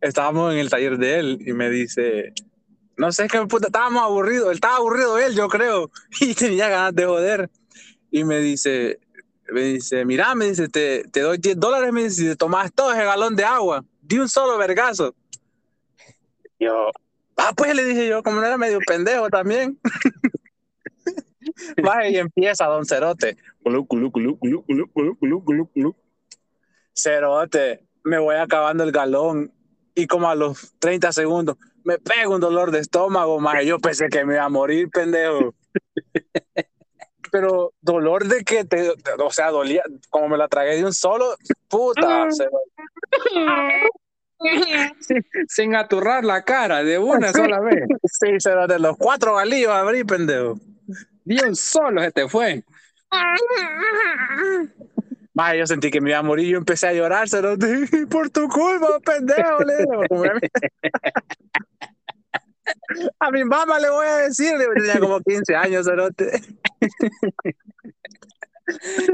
estábamos en el taller de él y me dice, no sé qué puta, estábamos aburridos, él estaba aburrido él, yo creo, y tenía ganas de joder. Y me dice, me dice, mira, me dice, te, te doy 10 dólares, me dice, si te tomas todo ese galón de agua, di un solo vergazo. Yo, ah, pues le dije yo, como no era medio pendejo también. [laughs] Vaya y empieza Don Cerote. Cerote, me voy acabando el galón y como a los 30 segundos me pego un dolor de estómago, más yo pensé que me iba a morir, pendejo. [laughs] Pero dolor de que te, o sea, dolía, como me la tragué de un solo, puta. sin, sin aturrar la cara de una sola vez. Sí, cerote, los cuatro galillos abrí, pendejo. De un solo se te fue. Más yo sentí que me iba a morir, yo empecé a llorar, cerote, por tu culpa, pendejo. le [laughs] a, a mi mamá le voy a decir, tenía como 15 años, cerote.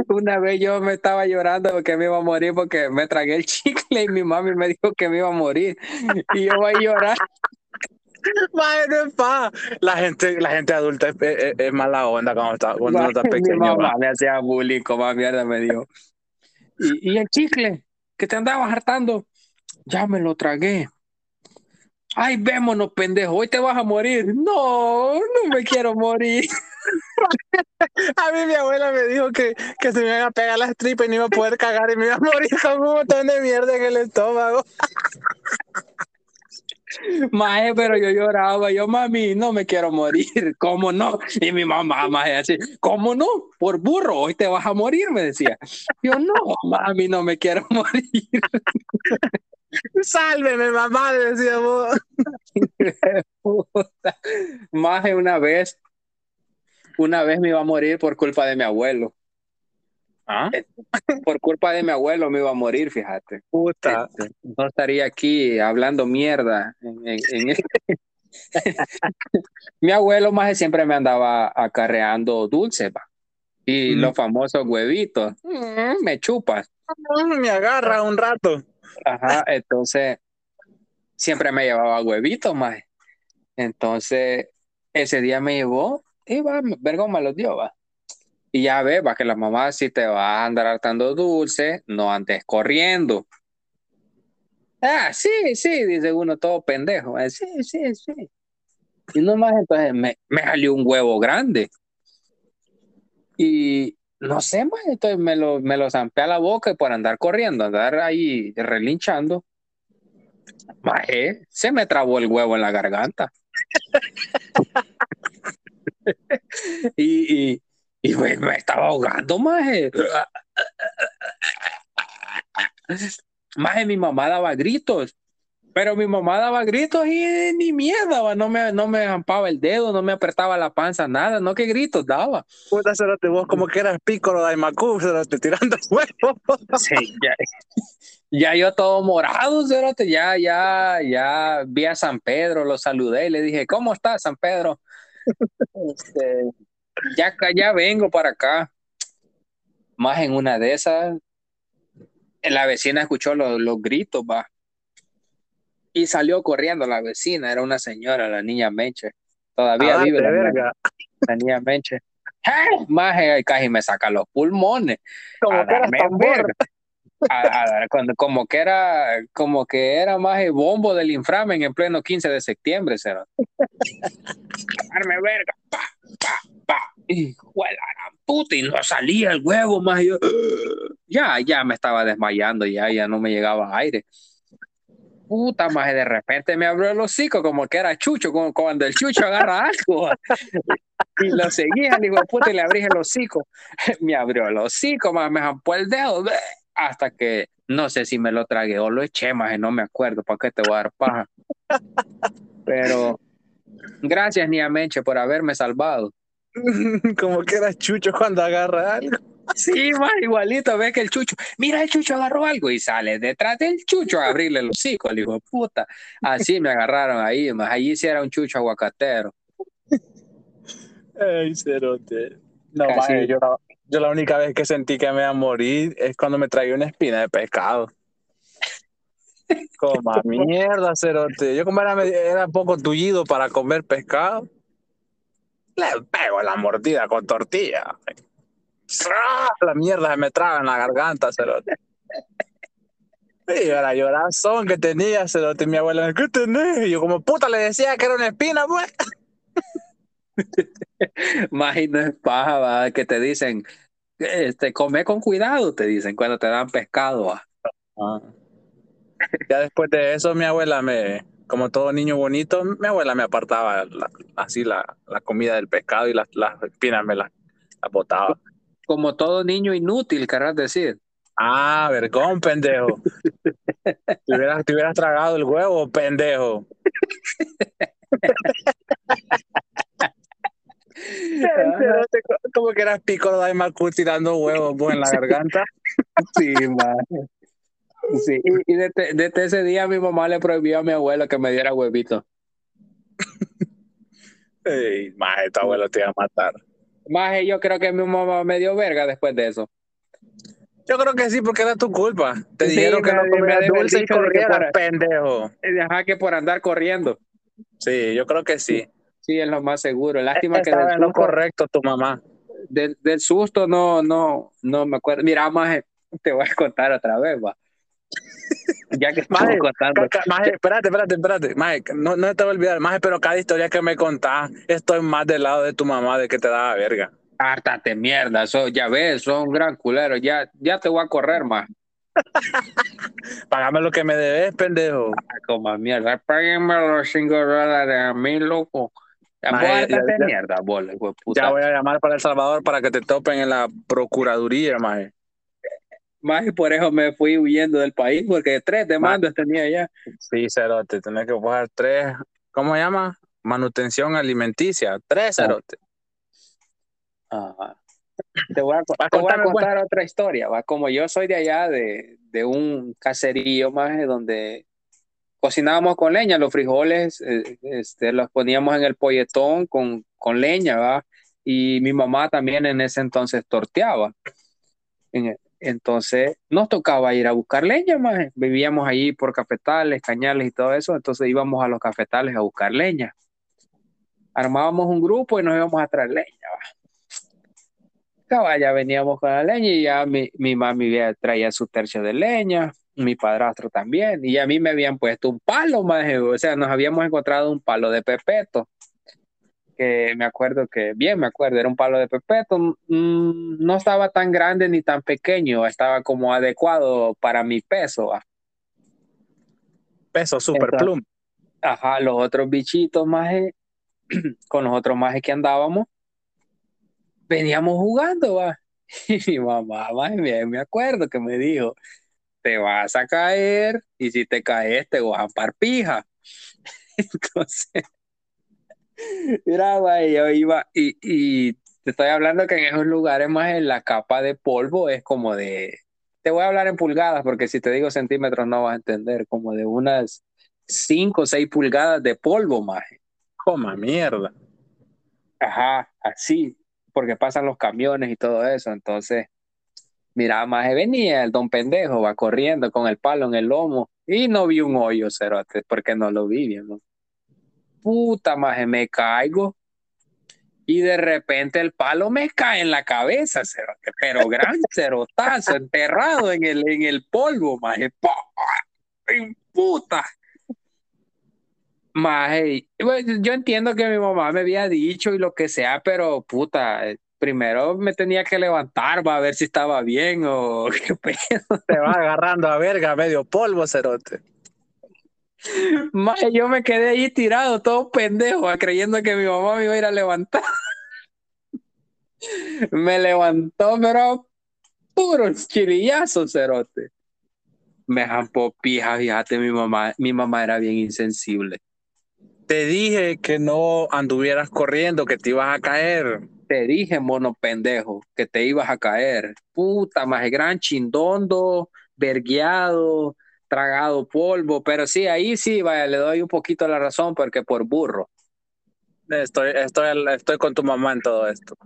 Una vez yo me estaba llorando porque me iba a morir porque me tragué el chicle y mi mami me dijo que me iba a morir. Y yo voy a llorar. Madre pa. La gente, la gente adulta es, es, es mala onda cuando, está, cuando está Mi pequeño. mamá va. me hacía bullying, como mierda me dijo. Y, y el chicle que te andabas hartando, ya me lo tragué. Ay, vémonos, pendejo, hoy te vas a morir. No, no me quiero morir. [laughs] A mí mi abuela me dijo que, que se me iban a pegar las tripas y no iba a poder cagar y me iba a morir con un montón de mierda en el estómago. Maje, pero yo lloraba, yo mami, no me quiero morir, ¿cómo no? Y mi mamá, maje, así, ¿cómo no? Por burro, hoy te vas a morir, me decía. Yo no, mami, no me quiero [laughs] morir. Sálveme, mamá, decía vos. Puta. Maje, una vez, una vez me iba a morir por culpa de mi abuelo. ¿Ah? Por culpa de mi abuelo me iba a morir, fíjate. Puta. Este, no estaría aquí hablando mierda. En, en- en- [laughs] Mi abuelo más siempre me andaba acarreando dulces, va. Y Mm. los famosos huevitos. Mm, me chupas. Me agarra un rato. Ajá, entonces siempre me llevaba huevitos, más. Entonces, ese día me llevó y va, vergo me los dio, va. Y ya ve, va que la mamá, si te vas a andar hartando dulce, no andes corriendo. Ah, sí, sí, dice uno todo pendejo. Sí, sí, sí. Y nomás entonces me, me salió un huevo grande. Y no sé, más, entonces me lo, me lo zampé la boca y por andar corriendo, andar ahí relinchando. Maje, se me trabó el huevo en la garganta. [laughs] y, y, y me, me estaba ahogando, maje. Maje, mi mamá daba gritos. Pero mi mamá daba gritos y ni mierda, no me, no me zampaba el dedo, no me apretaba la panza, nada, no que gritos daba. Puta, cerote, vos como que eras pícoro de Aymacú, cerote, tirando huevos. Sí, ya, ya yo todo morado, cerote, ya, ya, ya vi a San Pedro, lo saludé y le dije, ¿cómo estás, San Pedro? Este, ya, ya vengo para acá. Más en una de esas, la vecina escuchó los, los gritos, va. Y salió corriendo la vecina, era una señora, la niña Menche. Todavía Ah, vive la, niña- verga. la niña Menche. ¡Eh! Maje, casi me saca los pulmones Como a que darme tambor. A- a cuando- como que era como que era más el bombo del inframen en pleno 15 de septiembre será verga pa pa gran puta y no salía el huevo más yo [gasps] ya ya me estaba desmayando ya ya no me llegaba aire puta más de repente me abrió el hocico como que era chucho como cuando el chucho agarra algo y lo seguía de puta y le abrí el hocico [laughs] me abrió el hocico más me jampó el dedo hasta que no sé si me lo tragué o lo eché, más no me acuerdo, ¿para qué te voy a dar paja? Pero gracias, Nia Menche, por haberme salvado. [laughs] Como que era chucho cuando agarra algo. Sí, más igualito, ves que el chucho, mira, el chucho agarró algo y sale detrás del chucho a abrirle los hocico, el hijo de puta. Así me agarraron ahí, más allí sí era un chucho aguacatero. Ay, cerote. No, maje, yo, la, yo la única vez que sentí que me iba a morir es cuando me traía una espina de pescado. Como [laughs] mierda, cerote. Yo como era, era poco tullido para comer pescado, le pego la mordida con tortilla. La mierda se me traba en la garganta, cerote. Y era llorazón que tenía, cerote. Mi abuela, ¿qué tenés? Y yo como puta le decía que era una espina, pues. [laughs] Más y no es paja, que te dicen, este, come con cuidado, te dicen cuando te dan pescado. Ah. Ya después de eso, mi abuela me, como todo niño bonito, mi abuela me apartaba así la, la, comida del pescado y las, las espinas me las, botaba. Como todo niño inútil, querrás decir. Ah, vergón, pendejo. te, hubieras, te hubieras tragado el huevo, pendejo. como que eras pico de Macu tirando huevos en la garganta. Sí, man. Sí, y desde, desde, ese día mi mamá le prohibió a mi abuelo que me diera huevito. Ey, maje, tu abuelo te iba a matar. Maje, yo creo que mi mamá me dio verga después de eso. Yo creo que sí, porque era tu culpa. Te dijeron que no comieras dulce y corrieras, pendejo. Deja que por andar corriendo. Sí, yo creo que sí. Sí, es lo más seguro. Lástima que del susto, correcto tu mamá. Del, del, susto no, no, no me acuerdo. Mira, más te voy a contar otra vez, va. Ya que estamos contando. Maje, espérate, espérate, espérate. Maje, no, no te voy a olvidar, Maje, pero cada historia que me contás, estoy más del lado de tu mamá de que te daba verga. Hártate mierda, eso, ya ves, son un gran culero. Ya, ya te voy a correr más. [laughs] Págame lo que me debes, pendejo. Ah, como mierda, págame los 5 dólares a mí, loco. Ya, Maje, ya, ya, mierda, bola, puta. Ya voy a llamar para El Salvador para que te topen en la procuraduría, maje. Más y por eso me fui huyendo del país, porque tres demandas tenía ya. Sí, cerote, tenés que pagar tres, ¿cómo se llama? Manutención alimenticia, tres cerote. Ajá. Te voy a, te voy a contar otra historia, va. Como yo soy de allá, de, de un caserío más donde cocinábamos con leña, los frijoles eh, este, los poníamos en el polletón con, con leña, va. Y mi mamá también en ese entonces torteaba. En, entonces nos tocaba ir a buscar leña, más. Vivíamos allí por cafetales, cañales y todo eso, entonces íbamos a los cafetales a buscar leña. Armábamos un grupo y nos íbamos a traer leña. Ya veníamos con la leña y ya mi, mi mami traía su tercio de leña, mi padrastro también, y a mí me habían puesto un palo, más, o sea, nos habíamos encontrado un palo de pepeto que me acuerdo que, bien me acuerdo, era un palo de pepeto, mm, no estaba tan grande ni tan pequeño, estaba como adecuado para mi peso. Peso super plum. Ajá, los otros bichitos más, [clears throat] con los otros más que andábamos, veníamos jugando, va. [laughs] Y mi mamá, bien me acuerdo que me dijo, te vas a caer y si te caes te vas a parpija. [laughs] Entonces, Mira, güey, yo iba y, y te estoy hablando que en esos lugares más en la capa de polvo es como de, te voy a hablar en pulgadas porque si te digo centímetros no vas a entender, como de unas 5 o 6 pulgadas de polvo, más. Coma mierda. Ajá, así, porque pasan los camiones y todo eso, entonces, mira, más venía el don pendejo, va corriendo con el palo en el lomo y no vi un hoyo, cerote, porque no lo vi, ¿no? Puta, maje, me caigo. Y de repente el palo me cae en la cabeza, pero gran [laughs] cerotazo, enterrado en el, en el polvo, maje. Puta. Maje, yo entiendo que mi mamá me había dicho y lo que sea, pero puta, primero me tenía que levantar para ver si estaba bien o [laughs] qué pedo. Te va agarrando a verga medio polvo, cerote yo me quedé ahí tirado, todo pendejo, creyendo que mi mamá me iba a ir a levantar. [laughs] me levantó, pero puro chilillazo, cerote. Me jampó pija, fíjate, mi mamá, mi mamá era bien insensible. Te dije que no anduvieras corriendo, que te ibas a caer. Te dije, mono pendejo, que te ibas a caer. Puta, más gran chindondo, vergueado, tragado polvo. Pero sí, ahí sí, vaya, le doy un poquito la razón, porque por burro. Estoy, estoy, estoy con tu mamá en todo esto.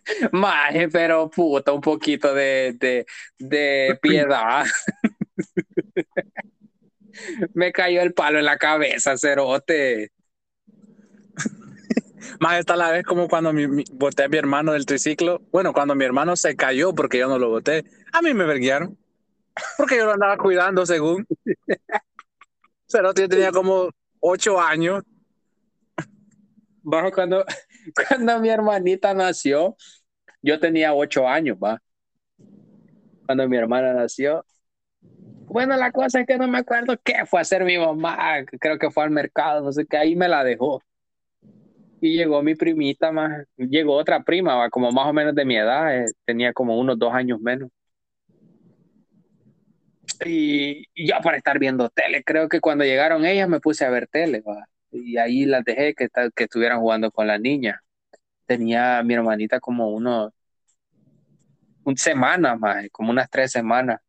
[laughs] Maje, pero puta, un poquito de, de, de piedad. [laughs] Me cayó el palo en la cabeza, cerote. [laughs] Más esta la vez como cuando mi, mi- boté a mi hermano del triciclo. Bueno, cuando mi hermano se cayó porque yo no lo boté, a mí me verguiaron. Porque yo lo andaba cuidando según. Cerote, yo tenía como ocho años. Bajo cuando, [laughs] cuando mi hermanita nació, yo tenía ocho años, va. Cuando mi hermana nació. Bueno, la cosa es que no me acuerdo qué fue hacer mi mamá. Creo que fue al mercado, no sé qué, ahí me la dejó. Y llegó mi primita más, llegó otra prima, va, como más o menos de mi edad, eh, tenía como unos dos años menos. Y, y ya para estar viendo tele, creo que cuando llegaron ellas me puse a ver tele. Y ahí las dejé que, estuvieran jugando con la niña. Tenía mi hermanita como unos, un semana más, como unas tres semanas.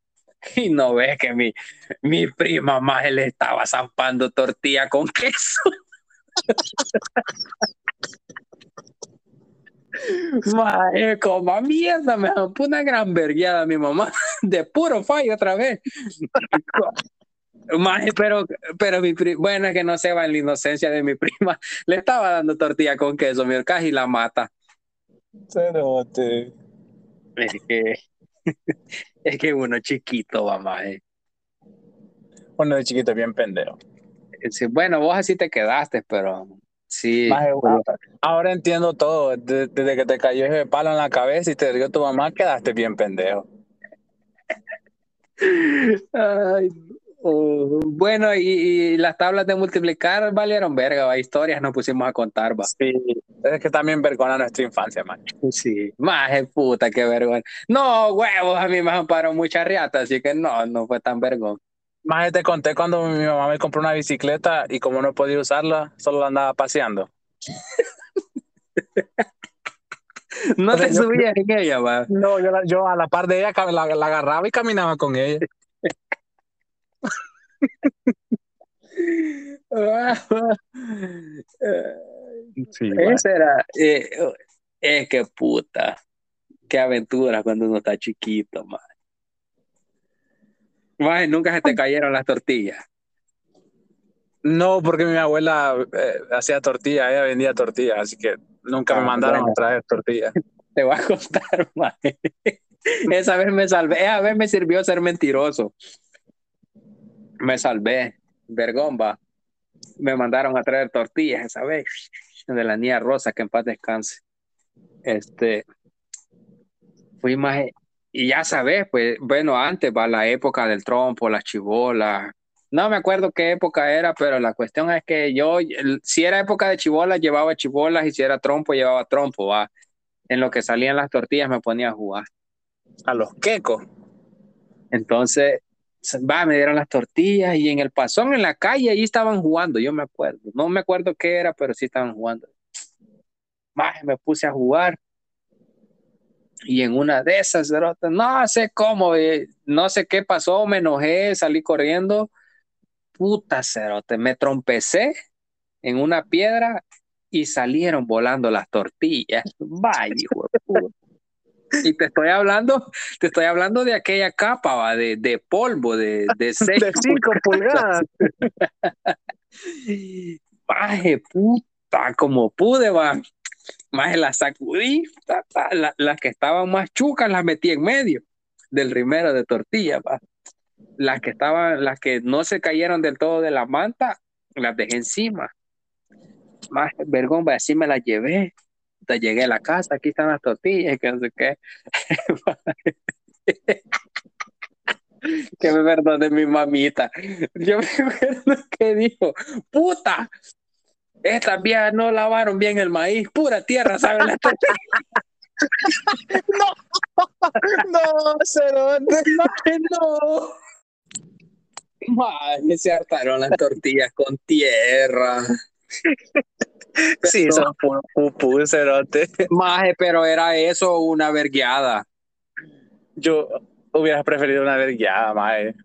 [laughs] Y no ves que mi, mi prima más le estaba zampando tortilla con queso. [laughs] Mae, como mierda, me zampó una gran vergueada mi mamá, [laughs] de puro fallo otra vez. [laughs] Mae, pero, pero mi pri- bueno, es que no se va en la inocencia de mi prima. [laughs] Le estaba dando tortilla con queso, mi casi la mata. Cerote. Es que, es que uno chiquito, mamá. eh. Bueno, de chiquito bien pendejo. Bueno, vos así te quedaste, pero sí. Maje, Ahora entiendo todo. De- Desde que te cayó ese palo en la cabeza y te dio tu mamá, quedaste bien pendejo. Ay, oh, bueno, y, y las tablas de multiplicar valieron verga, va, historias nos pusimos a contar, va. Sí. Es que también vergona nuestra infancia, man. Sí, maje puta, qué vergüenza. No, huevos, a mí me amparon mucha riata, así que no, no fue tan vergón. Más te conté cuando mi mamá me compró una bicicleta y como no podía usarla, solo la andaba paseando. [laughs] No O sea, te yo- subías en ella, va. No, yo, a la par de ella la, la agarraba y caminaba con ella. [laughs] Sí, Esa era, eh, es que puta, qué aventura cuando uno está chiquito, man. Maje, nunca se te cayeron las tortillas. No, porque mi abuela eh, hacía tortillas, ella vendía tortillas, así que nunca Ah, me mandaron bueno. a traer tortillas. [laughs] Te voy a contar, [laughs] maje. Esa vez me salvé, esa vez me sirvió ser mentiroso. Me salvé, vergón, va. Me mandaron a traer tortillas esa vez, de la niña Rosa, que en paz descanse. Este, fui más, y ya sabes, pues, bueno, antes va la época del trompo, las chibolas. No me acuerdo qué época era, pero la cuestión es que yo, el- si era época de chibolas, llevaba chibolas, y si era trompo, llevaba trompo, va. En lo que salían las tortillas me ponía a jugar. A los quecos. Entonces, va, me dieron las tortillas y en el pasón en la calle ahí estaban jugando, yo me acuerdo. No me acuerdo qué era, pero sí estaban jugando. Maje, me puse a jugar. Y en una de esas, no sé cómo, eh, no sé qué pasó, me enojé, salí corriendo. Puta cerote, me trompecé en una piedra y salieron volando las tortillas. Vaya, hijo de puta. Y te estoy hablando, te estoy hablando de aquella capa, va, de, de polvo, de, de seis [laughs] De cinco pulgadas. [laughs] Maje, puta, como pude, va. Maje, las sacudí, ta, la- las que estaban más chucas las metí en medio del rimero de tortilla. Las que estaban, las que no se cayeron del todo de la manta, las dejé encima. Maje, vergón, va, así me las llevé. Hasta Llegué a la casa, aquí están las tortillas, que no sé qué. [laughs] que me perdone mi mamita. Yo me acuerdo que dijo, puta, estas viejas no lavaron bien el maíz, pura tierra, ¿saben? La tortilla?" [laughs] No, cerote. no. Maje, [laughs] se hartaron las tortillas con tierra. Sí, Pero- son puro pupú, cerote. Maje, pero era eso una vergueada. Yo hubiera preferido una vergueada, mae.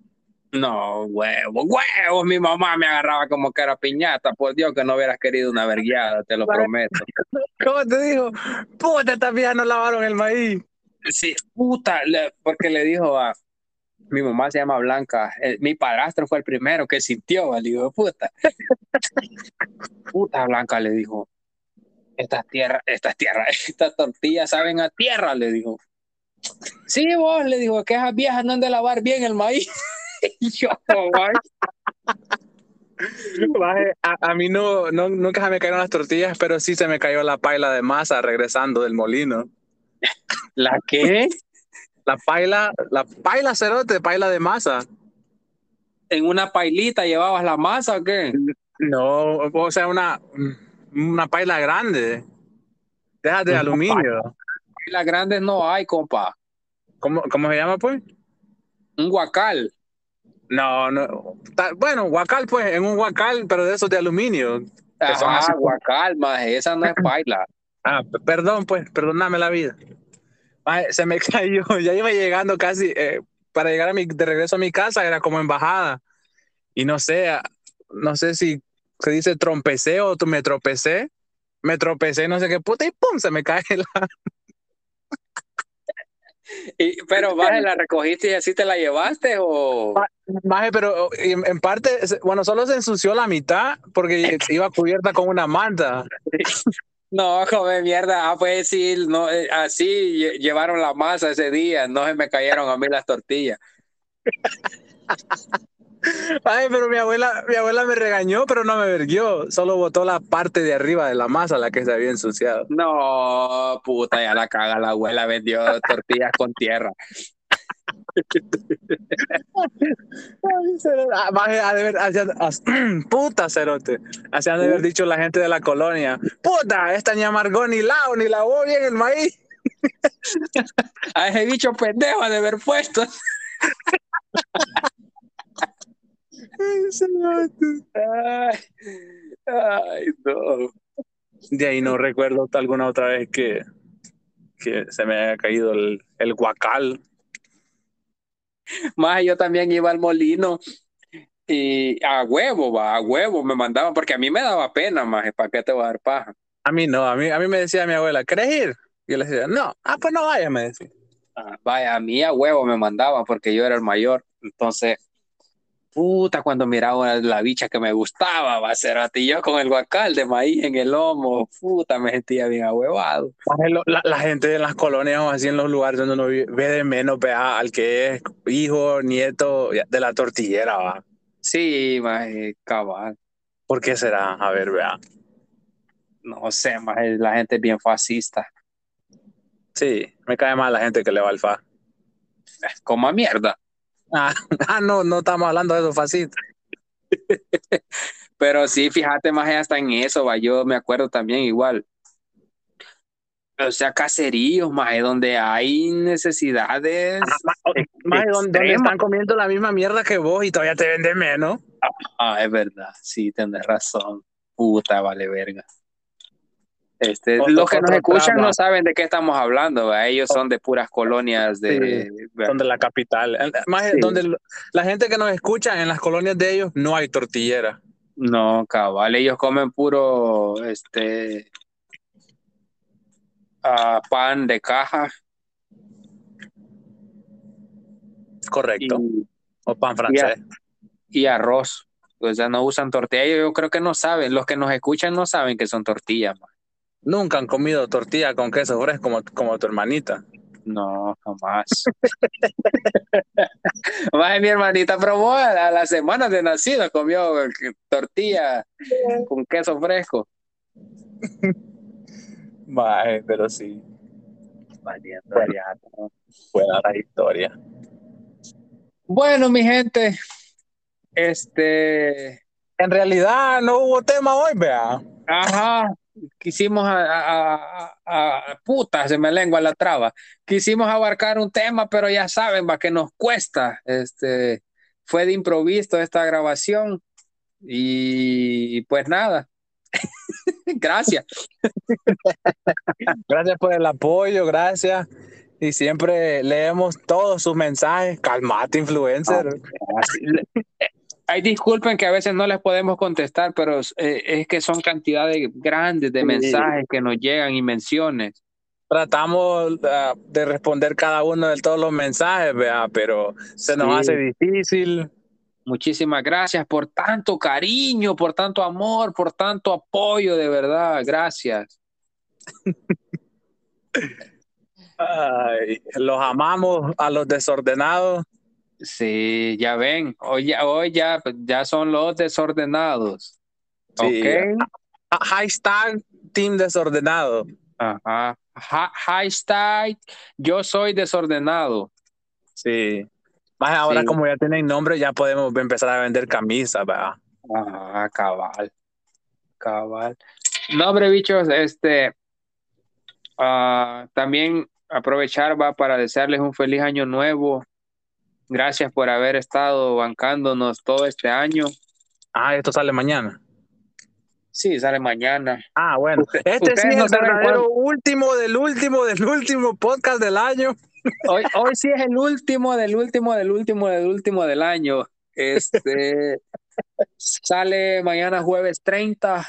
No, huevos, huevos. Mi mamá me agarraba como que era piñata. Por Dios que no hubieras querido una vergueada, te lo prometo. [laughs] ¿Cómo te dijo? Puta, estas viejas no lavaron el maíz. Sí, puta, le- porque le dijo a mi mamá se llama Blanca, eh, mi padrastro fue el primero que sintió, le digo, puta. [laughs] Puta Blanca le dijo, estas tierras, estas tierras, [laughs] estas tortillas saben a tierra, le dijo. Sí, vos, le dijo, que esas viejas no han de lavar bien el maíz. [laughs] Yo, [laughs] A, a mí no, no, nunca se me cayeron las tortillas, pero sí se me cayó la paila de masa regresando del molino. [laughs] ¿la qué? La paila, la paila cerote, paila de masa. ¿En una pailita llevabas la masa o qué? No, o sea, una, una paila grande. Deja de aluminio. Las grandes no hay, compa. ¿Cómo, ¿Cómo se llama, pues? Un guacal. No, no. bueno, guacal, pues, en un guacal, pero de esos de aluminio. Que son así Ajá, guacal, maje, esa no es paila. [laughs] Ah, perdón, pues, perdóname la vida. Se me [laughs] cayó, ya iba llegando casi, eh, para llegar a mi, de regreso a mi casa, era como embajada. Y no sé, ah, no sé si se dice trompecé o me tropecé. Me tropecé, no sé qué puta, y pum, se me cae [laughs] la. Y, pero baje, la recogiste y así te la llevaste o Maje, pero en, en parte, bueno, solo se ensució la mitad porque [laughs] iba cubierta con una manta. [laughs] no, joven mierda, ah pues sí, no, eh, así lle- llevaron la masa ese día, no se me cayeron a mí las tortillas. [laughs] Ay, pero mi abuela, mi abuela me regañó, pero no me verguió. Solo botó la parte de arriba de la masa, la que se había ensuciado. No, puta, ya la caga la abuela vendió tortillas con tierra. Ah, ha de [clears throat] puta cerote. Así han de haber dicho la gente de la colonia. Puta, esta ni amargó ni lao, ni lavó bien el maíz. [laughs] A ese bicho pendejo ha de haber puesto. Ay, ay, no. De ahí no recuerdo alguna otra vez que, que se me haya caído el, el guacal. Más yo también iba al molino y a huevo, va, a huevo me mandaban, porque a mí me daba pena, más, ¿para qué te voy a dar paja? A mí no, a mí, a mí me decía mi abuela, ¿querés ir? Y yo le decía, no, ah, pues no vayas, me decía. Ah, Vaya, a mí a huevo me mandaban porque yo era el mayor. Entonces, puta, cuando miraba la bicha que me gustaba, va a ser a ti yo con el guacal de maíz en el lomo, puta, me sentía bien ahuevado. La, la gente en las colonias o así en los lugares donde uno vive, ve de menos vea, al que es hijo, nieto de la tortillera, va. Sí, más cabal. ¿Por qué será? A ver, vea. No sé, más la gente es bien fascista. Sí, me cae mal la gente que le va al fa. Como a mierda. Ah, [laughs] ah, no, no estamos hablando de eso fácil. [laughs] Pero sí, fíjate más hasta en eso, va. Yo me acuerdo también igual. O sea, caseríos, más donde hay necesidades. Más donde, están comiendo la misma mierda que vos y todavía te venden menos. Ah, es verdad, sí, tenés razón. Puta, vale verga. Este, Otro- los que nos escuchan trama. no saben de qué estamos hablando, ellos son de puras colonias de... Donde la capital. Más Sí. donde la gente que nos escucha en las colonias de ellos no hay tortillera. No, cabal, ellos comen puro, este, ah, pan de caja Correcto. y, O pan francés. y arroz. O sea, no usan tortilla. Ellos yo creo que no saben, los que nos escuchan no saben que son tortillas. ma. Nunca han comido tortilla con queso fresco como, como tu hermanita. No, jamás. [laughs] Más mi hermanita probó a la semana de nacido, comió tortilla con queso fresco. [laughs] Maje, pero sí. Valiendo ¿no? Buena la historia. Bueno, mi gente, este, En realidad no hubo tema hoy, vea. ajá, quisimos a, a, a, a, puta, se me lengua la traba. Quisimos abarcar un tema, pero ya saben, va que nos cuesta. Este fue de improviso esta grabación y pues nada. [laughs] gracias. gracias por el apoyo, gracias. Y siempre leemos todos sus mensajes. Calmate, influencer. Ay, disculpen que a veces no les podemos contestar, pero eh, es que son cantidades grandes de mensajes que nos llegan y menciones. Tratamos uh, de responder cada uno de todos los mensajes, ¿vea? pero se nos sí. hace difícil. Muchísimas gracias por tanto cariño, por tanto amor, por tanto apoyo, de verdad. Gracias. [laughs] Ay, los amamos a los desordenados. Sí, ya ven, hoy ya, hoy ya, ya son los desordenados. Sí. Okay. Hashtag Team Desordenado. Ajá. Ha hashtag Yo soy desordenado. Sí. Más ahora, sí. como ya tienen nombre, ya podemos empezar a vender camisas, ¿verdad? Ajá, cabal. Cabal. No, hombre, bichos, este. Uh, también aprovechar va para desearles un feliz año nuevo Gracias por haber estado bancándonos todo este año. Ah, esto sale mañana. Sí, sale mañana. Ah, bueno. Usted, este sí es el verdadero último del último del último podcast del año. Hoy, hoy sí es el último del último del último del último del año. Este [laughs] sale mañana jueves 30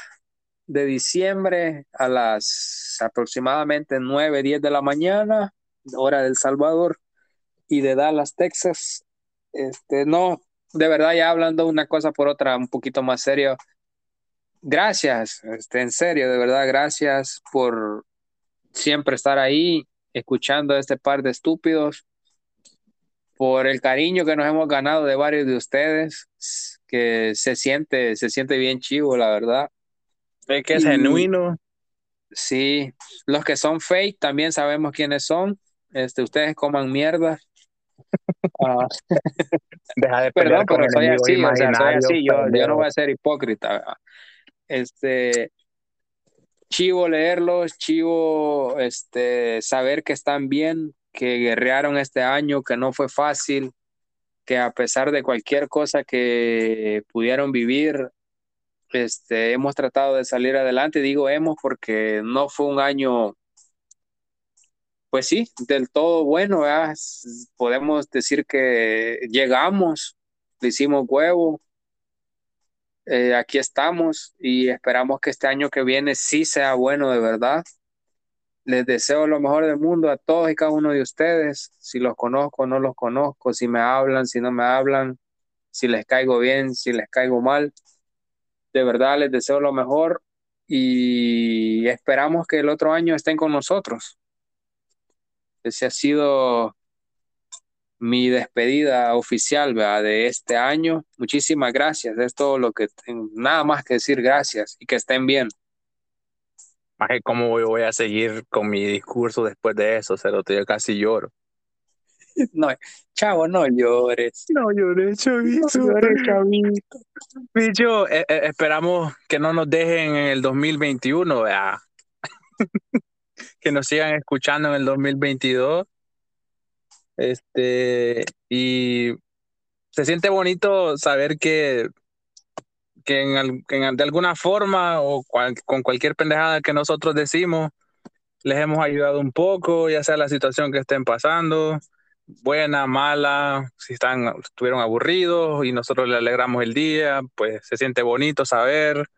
de diciembre a las aproximadamente 9, 10 de la mañana, hora del Salvador y de Dallas, Texas. Este, no, de verdad, ya hablando una cosa por otra, un poquito más serio. Gracias, este, en serio, de verdad, gracias por siempre estar ahí, escuchando a este par de estúpidos, por el cariño que nos hemos ganado de varios de ustedes, que se siente, se siente bien chivo, la verdad. Es que es y, genuino. Sí, los que son fake también sabemos quiénes son. Este, ustedes coman mierda. Uh, [laughs] Deja de Perdón, pero soy así, o sea, soy así, yo, yo, no voy a ser hipócrita. Este, chivo leerlos, chivo este, saber que están bien, que guerrearon este año, que no fue fácil, que a pesar de cualquier cosa que pudieron vivir, este, hemos tratado de salir adelante. Digo hemos porque no fue un año pues sí, del todo bueno, ¿verdad? podemos decir que llegamos, le hicimos huevo, eh, aquí estamos y esperamos que este año que viene sí sea bueno de verdad. Les deseo lo mejor del mundo a todos y cada uno de ustedes, si los conozco o no los conozco, si me hablan, si no me hablan, si les caigo bien, si les caigo mal. De verdad les deseo lo mejor y esperamos que el otro año estén con nosotros. Ese ha sido mi despedida oficial ¿verdad? de este año. Muchísimas gracias. Es todo lo que tengo. Nada más que decir gracias y que estén bien. ¿Cómo voy a seguir con mi discurso después de eso? Se lo yo casi lloro. [laughs] No, chavo, no llores. No llores, chavito. No llores, chavito. Bicho, eh, eh, esperamos que no nos dejen en el 2021, ¿verdad? [laughs] que nos sigan escuchando en el 2022. Este, y se siente bonito saber que, que en, en, de alguna forma o cual, con cualquier pendejada que nosotros decimos, les hemos ayudado un poco, ya sea la situación que estén pasando, buena, mala, si están, estuvieron aburridos y nosotros les alegramos el día, pues se siente bonito saber.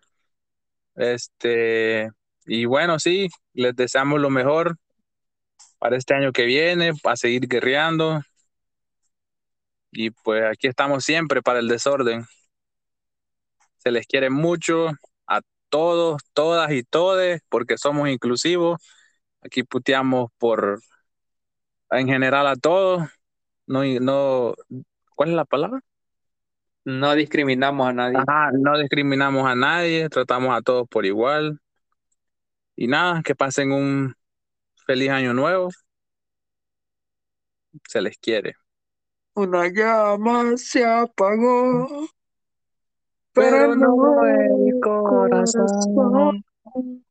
Este, y bueno, sí, les deseamos lo mejor para este año que viene, para seguir guerreando. Y pues aquí estamos siempre para el desorden. Se les quiere mucho a todos, todas y todes, porque somos inclusivos. Aquí puteamos por en general a todos. No, no, ¿cuál es la palabra? No discriminamos a nadie. Ajá, no discriminamos a nadie, tratamos a todos por igual. Y nada, que pasen un feliz año nuevo. Se les quiere. Una llama se apagó, pero, pero no el corazón. corazón.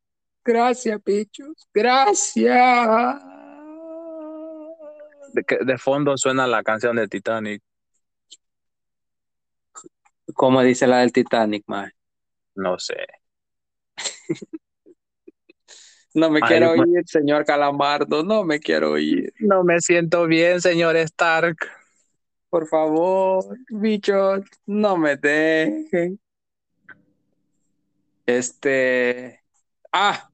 Gracias, bichos. Gracias. De, que- de fondo suena la canción de Titanic. Como dice la del Titanic, man. No sé. [laughs] No me Ay, quiero ma- ir, señor Calamardo. No me quiero ir. No me siento bien, señor Stark. Por favor, bichos, no me dejen. Este. Ah,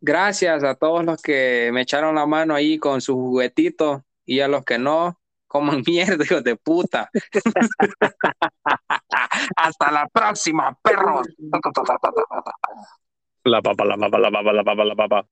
gracias a todos los que me echaron la mano ahí con sus juguetitos y a los que no, coman [laughs] mierda, hijos de puta. [laughs] Hasta la próxima, perros. [laughs] La papa, la papa, la papa, la papa, la papa.